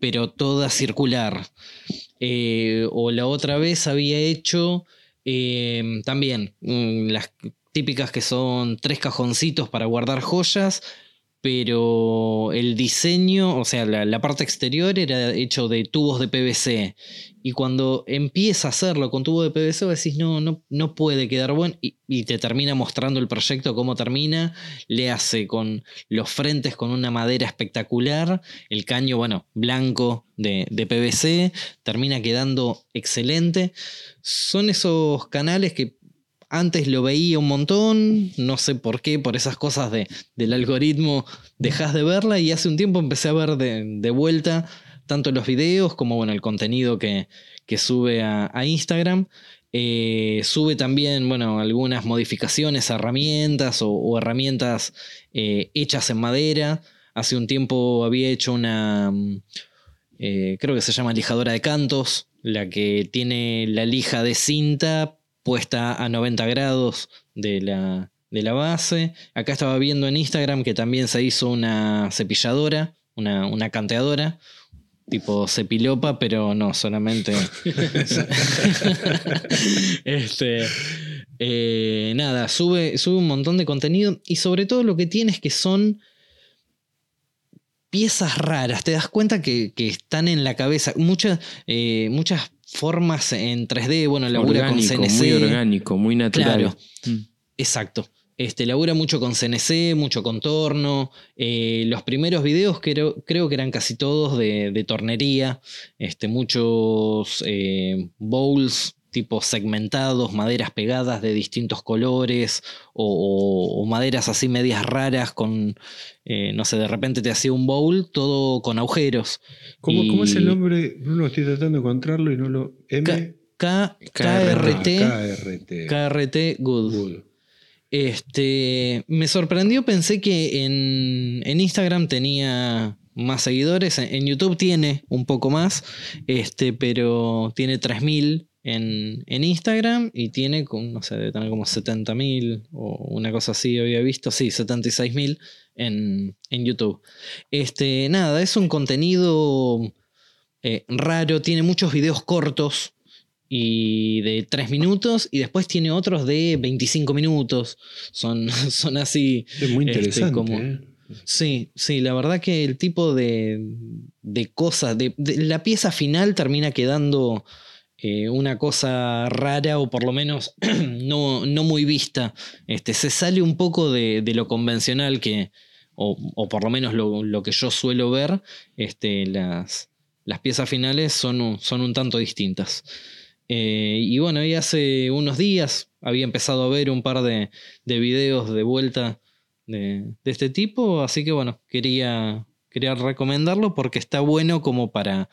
pero toda circular. Eh, o la otra vez había hecho eh, también mm, las típicas que son tres cajoncitos para guardar joyas, pero el diseño, o sea, la, la parte exterior era hecho de tubos de PVC. Y cuando empieza a hacerlo con tubo de PVC, vos decís, no, no, no puede quedar bueno. Y, y te termina mostrando el proyecto, cómo termina. Le hace con los frentes con una madera espectacular. El caño, bueno, blanco de, de PVC. Termina quedando excelente. Son esos canales que antes lo veía un montón, no sé por qué, por esas cosas de, del algoritmo dejas de verla y hace un tiempo empecé a ver de, de vuelta tanto los videos como bueno, el contenido que, que sube a, Instagram. Eh, sube también bueno, algunas modificaciones a herramientas o, o herramientas eh, hechas en madera. Hace un tiempo había hecho una, mm, eh, creo que se llama lijadora de cantos, la que tiene la lija de cinta puesta a 90 grados de la, de la base. Acá estaba viendo en Instagram que también se hizo una cepilladora, una, una canteadora, tipo cepilopa, pero no, solamente... [LAUGHS] este, eh, nada, sube, sube un montón de contenido y sobre todo lo que tiene es que son piezas raras, te das cuenta que, que están en la cabeza. Muchas, eh, muchas formas en 3D, bueno, labura con Orgánico, CNC. muy orgánico, muy natural. Claro. Mm. Exacto. Este, labura mucho con CNC, mucho contorno. Eh, los primeros videos creo, creo que eran casi todos de, de tornería. Este, muchos eh, bowls tipo segmentados, maderas pegadas de distintos colores o, o- o maderas así medias raras con, eh, no sé, de repente te hacía un bowl todo con agujeros. ¿Cómo, cómo es el nombre? Bruno, estoy tratando de encontrarlo y no lo. M. K, KRT. KRT, KRT. KRT Good. Good. Este, me sorprendió, pensé que en, en Instagram tenía más seguidores, en, YouTube tiene un poco más, este, pero tiene 3000 en, en Instagram y tiene, no sé, debe tener como 70.000 o una cosa así, había visto, sí, 76.000 en, en YouTube. Este, nada, es un contenido eh, raro, tiene muchos videos cortos y de 3 minutos y después tiene otros de 25 minutos. Son, [LAUGHS] son así. Es muy Este, interesante. como- ¿eh? Sí, sí, la verdad que el tipo de, de cosas, de, de- la pieza final termina quedando eh, una cosa rara o por lo menos [CLEARS THROAT] no, no muy vista. Este, se sale un poco de, de lo convencional que, o, o por lo menos lo, lo que yo suelo ver, este, las, las piezas finales son, un- son un tanto distintas. Eh, y bueno, y hace unos días había empezado a ver un par de, de videos de vuelta de, este tipo, así que bueno, quería, quería recomendarlo porque está bueno como para,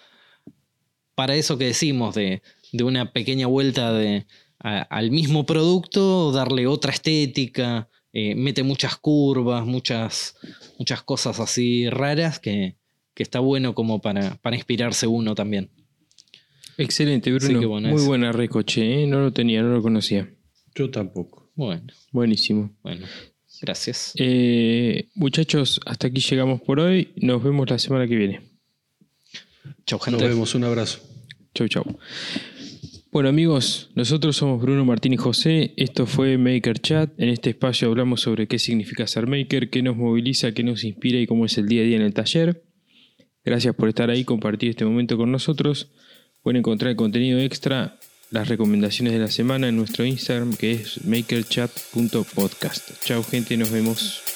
para eso que decimos, de, de una pequeña vuelta de, al mismo producto, darle otra estética, eh, mete muchas curvas, muchas, muchas cosas así raras que, que está bueno como para, para inspirarse uno también. Excelente, Bruno. que bueno, Muy es- buena recoche, ¿eh? no lo tenía, no lo conocía. Yo tampoco. Bueno, Buenísimo. bueno, gracias. Eh, muchachos, hasta aquí llegamos por hoy. Nos vemos la semana que viene. Chau, Nos gente. vemos, un abrazo. Chau, chau. Bueno amigos, nosotros somos Bruno Martín y José, esto fue Maker Chat, en este espacio hablamos sobre qué significa ser maker, qué nos moviliza, qué nos inspira y cómo es el día a día en el taller. Gracias por estar ahí, compartir este momento con nosotros. Pueden encontrar el contenido extra, las recomendaciones de la semana en nuestro Instagram que es makerchat.podcast. Chao gente, nos vemos.